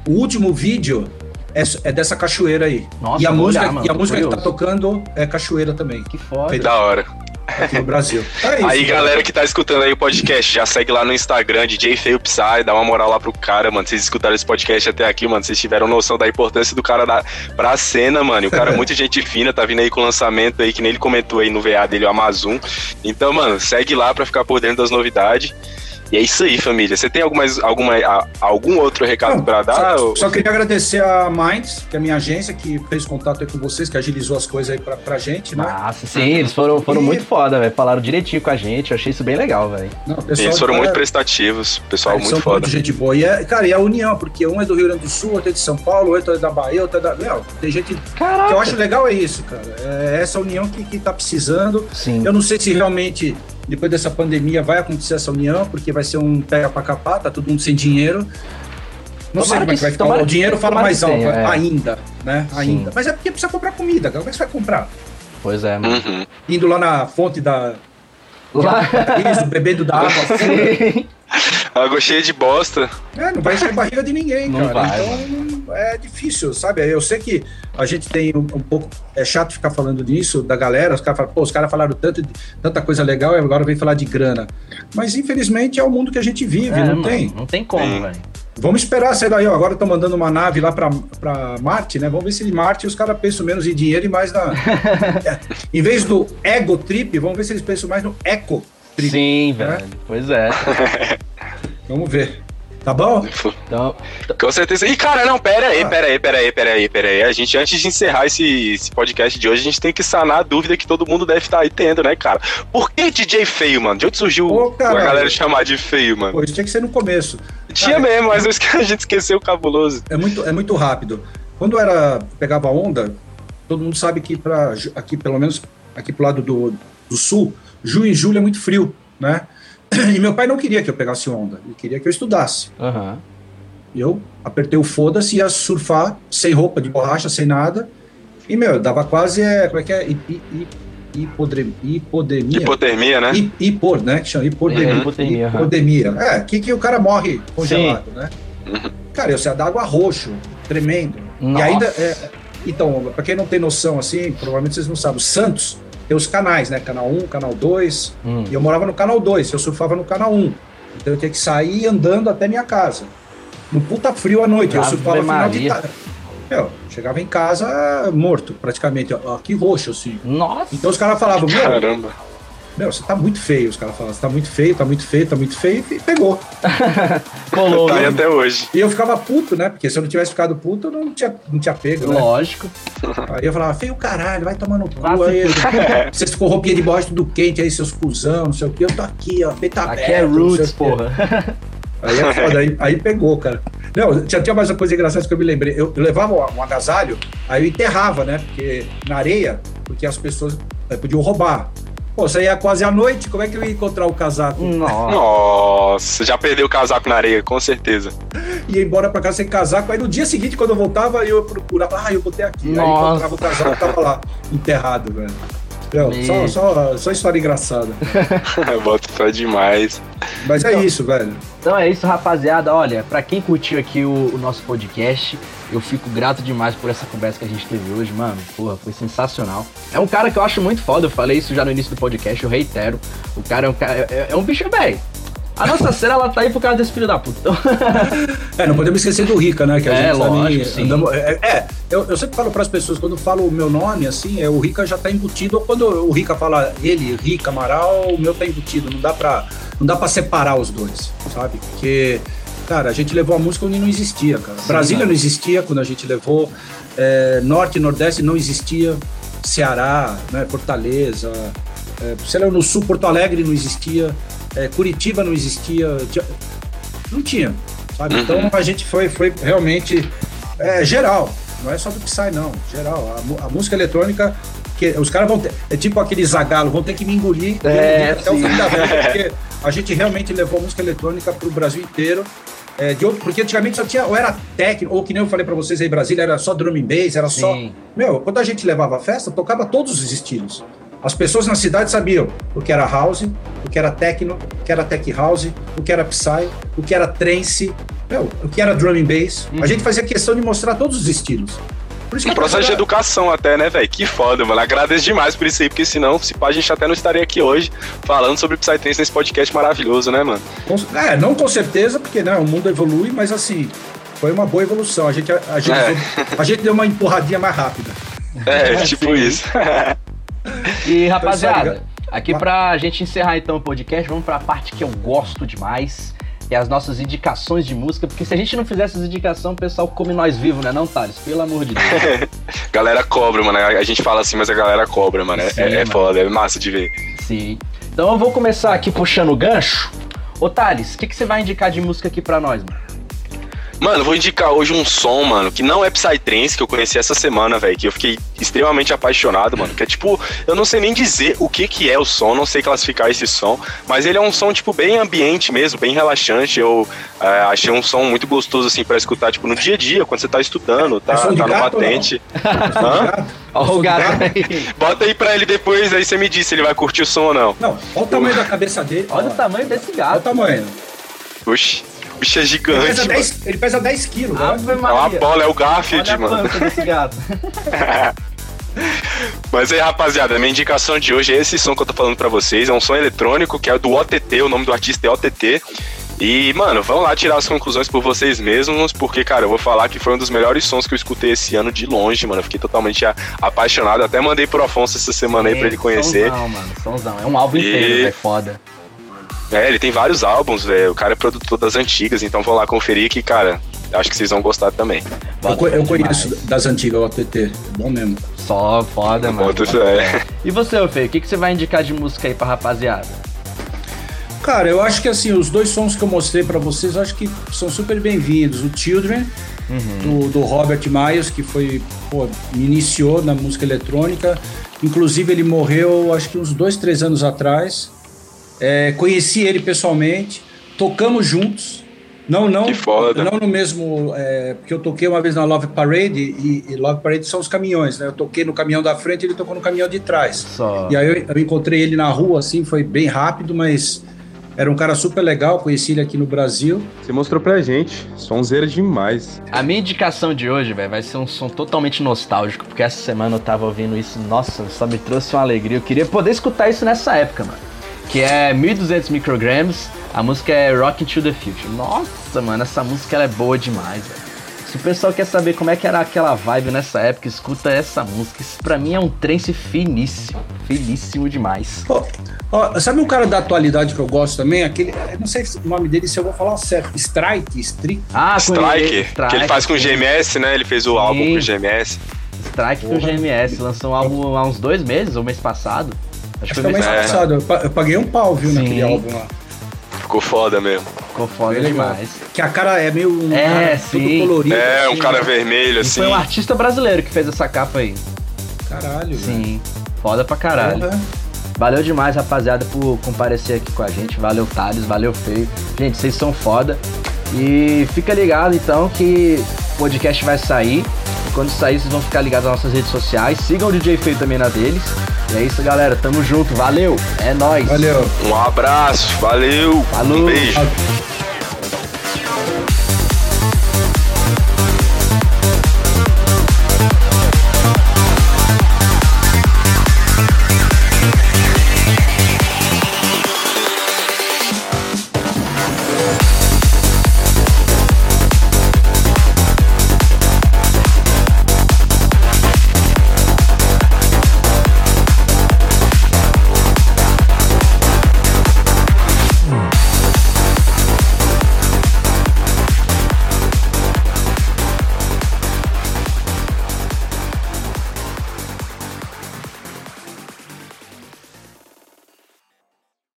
o último vídeo é, é dessa cachoeira aí. Nossa, e a música, olhar, mano, e a música que tá tocando é cachoeira também. Que foda. Que da hora. Aqui no Brasil. É isso, aí, galera que tá escutando aí o podcast, já segue lá no Instagram, DJ Feio Psy, dá uma moral lá pro cara, mano. Vocês escutaram esse podcast até aqui, mano. Vocês tiveram noção da importância do cara da, pra cena, mano. E o cara é muito gente fina, tá vindo aí com o lançamento aí, que nem ele comentou aí no VA dele, o Amazon. Então, mano, segue lá pra ficar por dentro das novidades. E é isso aí, família. Você tem alguma, alguma, algum outro recado para dar? Só, ou... só, queria agradecer a Minds, que é a minha agência, que fez contato aí com vocês, que agilizou as coisas aí pra, pra gente, né? Nossa, sim, eles foram, foram e... muito foda, velho. Falaram direitinho com a gente, eu achei isso bem legal, velho. Eles foram muito prestativos, pessoal é, muito são foda. Muito gente boa. E, é, cara, e a união, porque um é do Rio Grande do Sul, outro é de São Paulo, outro é da Bahia, outro é da. Meu, tem gente. Caraca. que eu acho legal é isso, cara. É essa união que, que tá precisando. Sim. Eu não sei se realmente depois dessa pandemia vai acontecer essa união, porque vai ser um pega para capar, tá todo mundo sem dinheiro. Não tomara sei como é que vai ficar. O dinheiro fala mais alto, tenha, é. ainda, né? Ainda. Sim. Mas é porque precisa comprar comida, como é que você vai comprar? Pois é, mano. Uhum. Indo lá na fonte da. Lá. Isso, bebendo da água. Sim. Água cheia de bosta. É, não vai encher barriga de ninguém, não cara. Vai, então é difícil, sabe? Eu sei que a gente tem um, um, pouco. É chato ficar falando disso, da galera. Os caras falam, pô, os caras falaram tanto, tanta coisa legal e agora vem falar de grana. Mas infelizmente é o mundo que a gente vive, é, não mano, tem. Não tem como, velho. Vamos esperar, sei lá, agora estão mandando uma nave lá para Marte, né? Vamos ver se em Marte os caras pensam menos em dinheiro e mais na. é, em vez do ego trip, vamos ver se eles pensam mais no eco trip. Sim, né? velho. Pois é. Vamos ver. Tá bom? Então, com certeza. E, cara, não, pera aí, ah. pera aí, pera aí, pera aí, pera aí. A gente, antes de encerrar esse, esse podcast de hoje, a gente tem que sanar a dúvida que todo mundo deve estar aí tendo, né, cara? Por que DJ feio, mano? De onde surgiu Pô, a galera chamar de feio, mano? Pô, isso tinha que ser no começo. Tinha cara, mesmo, mas a gente esqueceu o cabuloso. É muito, é muito rápido. Quando era, pegava onda, todo mundo sabe que pra, aqui, pelo menos aqui pro lado do, do sul, junho e julho é muito frio, né? E meu pai não queria que eu pegasse onda, ele queria que eu estudasse. Uhum. Eu apertei o foda-se e ia surfar sem roupa de borracha, sem nada. E, meu, dava quase, é, como é que é? hipodemia. Hipotermia, né? Hipor, né? Que chama hipodemia. É, hipotermia. Hipodemia. É, que, que o cara morre congelado, Sim. né? Uhum. Cara, eu saia d'água roxo, tremendo. Nossa. E ainda. É, então, pra quem não tem noção assim, provavelmente vocês não sabem, o Santos tem os canais, né? Canal 1, canal 2. Hum. E eu morava no canal 2, eu surfava no canal 1. Então eu tinha que sair andando até minha casa. No puta frio à noite, eu surfava final de tarde. Meu, chegava em casa morto, praticamente, ó, aqui roxo, assim. Nossa! Então os caras falavam, meu, Caramba. Meu, você tá muito feio, os caras falam. Você tá muito feio, tá muito feio, tá muito feio. E pegou. Colou. Tá aí até hoje. E eu ficava puto, né? Porque se eu não tivesse ficado puto, eu não tinha, não tinha pego, né? Lógico. Aí eu falava, feio caralho, vai tomar no cu aí. Vocês ficou roupinha de borracha tudo quente aí, seus cuzão, não sei o quê. Eu tô aqui, ó, peito aberto. Aqui é roots, porra. Aí é foda, aí, aí pegou, cara. Não, já tinha mais uma coisa engraçada que eu me lembrei. Eu, eu levava um agasalho, aí eu enterrava, né? Porque na areia, porque as pessoas eh, podiam roubar. Pô, você ia quase à noite, como é que eu ia encontrar o casaco? Nossa. Nossa, já perdeu o casaco na areia, com certeza. Ia embora pra casa sem casaco, aí no dia seguinte, quando eu voltava, eu procurava, ah, eu botei aqui. Aí Nossa. encontrava o casaco, tava lá, enterrado, velho. Não, só, só, só história engraçada. Bota fé demais. Mas é isso, velho. Então é isso, rapaziada. Olha, pra quem curtiu aqui o, o nosso podcast, eu fico grato demais por essa conversa que a gente teve hoje, mano. Porra, foi sensacional. É um cara que eu acho muito foda, eu falei isso já no início do podcast, eu reitero. O cara é um cara. É, é um bicho velho. A nossa cena, ela tá aí por causa desse filho da puta. Então, É, não podemos esquecer do Rica, né? Que a É, gente tá lógico, sim. andando- é, é, eu, eu sempre falo pras pessoas, quando eu falo o meu nome, assim, é, o Rica já tá embutido, ou quando o Rica fala ele, Rica, Amaral, o meu tá embutido. Não dá pra, não dá pra separar os dois, sabe? Porque, cara, a gente levou a música onde não existia, cara. Sim, Brasília mano. não existia quando a gente levou, é, Norte e Nordeste não existia, Ceará, né, Fortaleza, é, sei lá, no Sul, Porto Alegre não existia, é, Curitiba não existia, não tinha, sabe? Uhum. Então a gente foi, foi realmente é, geral, não é só do Psy não, geral. A, a música eletrônica, que os caras vão ter, é tipo aquele zagalo, vão ter que me engolir É, até o sim. fim da vida, porque a gente realmente levou a música eletrônica pro Brasil inteiro. É, de outro, porque antigamente só tinha, ou era técnico, ou que nem eu falei pra vocês aí, Brasília, era só drum and bass, era só. Sim. Meu, quando a gente levava a festa, tocava todos os estilos. As pessoas na cidade sabiam o que era house, o que era techno, o que era tech house, o que era psy, o que era trance, meu, o que era drum and bass. Uhum. A gente fazia questão de mostrar todos os estilos. Por isso Um a processo de educação até, né, velho? Que foda, mano. Agradeço demais por isso aí, porque senão, se pá, a gente até não estaria aqui hoje falando sobre Psytrance nesse podcast maravilhoso, né, mano? É, não com certeza, porque né, o mundo evolui, mas assim, foi uma boa evolução. A gente, a, gente, É. a gente deu uma empurradinha mais rápida. É, É, tipo sim. isso. E rapaziada, Então, aqui pra gente encerrar então o podcast, vamos pra parte que eu gosto demais, é as nossas indicações de música, porque se a gente não fizesse essas indicações, o pessoal come nós vivos, né não, Thales? Pelo amor de Deus. galera cobra, mano. A gente fala assim, mas a galera cobra, mano. É, Sim, é mano. foda, é massa de ver. Sim. Então eu vou começar aqui puxando o gancho. Ô Thales, o que, que você vai indicar de música aqui pra nós, mano? Mano, eu vou indicar hoje um som, mano, que não é Psytrance, que eu conheci essa semana, velho, que eu fiquei extremamente apaixonado, mano. Que é tipo, eu não sei nem dizer o que que é o som, não sei classificar esse som, mas ele é um som, tipo, bem ambiente mesmo, bem relaxante. Eu é, achei um som muito gostoso, assim, pra escutar, tipo, no dia a dia, quando você tá estudando, tá, É tá numa gato ou não? patente. Hã? Ó o gato aí. Bota aí pra ele depois, aí você me diz se ele vai curtir o som ou não. Não, olha o tamanho da cabeça dele. Olha o tamanho desse Olha o gato. tamanho. Oxi, o bicho é Ele gigante, pesa, mano. 10, ele pesa 10 quilos, né? Ave É uma bola, é o Garfield, mano. Mas aí, rapaziada, minha indicação de hoje é esse som que eu tô falando pra vocês. É um som eletrônico que é do OTT, o nome do artista é OTT. E, mano, vão lá tirar as conclusões por vocês mesmos, porque, cara, eu vou falar que foi um dos melhores sons que eu escutei esse ano de longe, mano. Eu fiquei totalmente a- apaixonado. Até mandei pro Afonso essa semana aí pra ele conhecer. Sonzão, mano, sonzão. É um álbum E- inteiro, é foda. É, ele tem vários álbuns, velho. O cara é produtor das antigas, então vão lá conferir que, cara, acho que vocês vão gostar também. Eu, co- eu conheço das antigas o OTT. É bom mesmo. Só foda, mano. Bota fé. E você, Fê, o que, que você vai indicar de música aí pra rapaziada? Cara, eu acho que assim, os dois sons que eu mostrei pra vocês, eu acho que são super bem-vindos. O Children, do, do Robert Miles, que foi, pô, me iniciou na música eletrônica. Inclusive, ele morreu, acho que uns dois, três anos atrás. É, conheci ele pessoalmente, tocamos juntos. Não, não, não no mesmo. é, porque eu toquei uma vez na Love Parade e, e Love Parade são os caminhões, né? Eu toquei no caminhão da frente e ele tocou no caminhão de trás. Só. E aí eu, eu encontrei ele na rua, assim, foi bem rápido, mas era um cara super legal, conheci ele aqui no Brasil. Você mostrou pra gente. Sonzeira demais. A minha indicação de hoje, velho, vai ser um som totalmente nostálgico, porque essa semana eu tava ouvindo isso, nossa, só me trouxe uma alegria. Eu queria poder escutar isso nessa época, mano. Que é 1200 micrograms, a música é Rockin' to the Future. Nossa, mano, essa música ela é boa demais, velho. Se o pessoal quer saber como é que era aquela vibe nessa época, escuta essa música. Isso pra mim é um trance finíssimo, finíssimo demais. Ó, ó, sabe um cara da atualidade que eu gosto também? Aquele, eu não sei se o nome dele, se eu vou falar certo. Strike, Strict. Ah, ele, Strike, que ele faz com o. GMS, né? Ele fez o álbum com o GMS. Strike com o GMS, lançou um álbum há uns dois meses, ou mês passado. Acho que foi mês É. passado. Eu pa- Eu paguei um pau, viu, Sim. naquele álbum lá. Ficou foda mesmo. ficou foda demais. Que a cara é meio um É, cara sim. colorido. É, um assim, cara né? vermelho, E assim. foi um artista brasileiro que fez essa capa aí. Caralho, velho. Sim. Foda pra caralho. Porra. Valeu demais, rapaziada, por comparecer aqui com a gente. Valeu, Thales. Valeu, Feio. Gente, vocês são foda. E fica ligado, então, que o podcast vai sair. Quando sair, vocês vão ficar ligados nas nossas redes sociais. Sigam o DJ Feio também na deles. E é isso, galera. Tamo junto. Valeu. É nóis. Valeu. Um abraço, valeu, Falou. um beijo.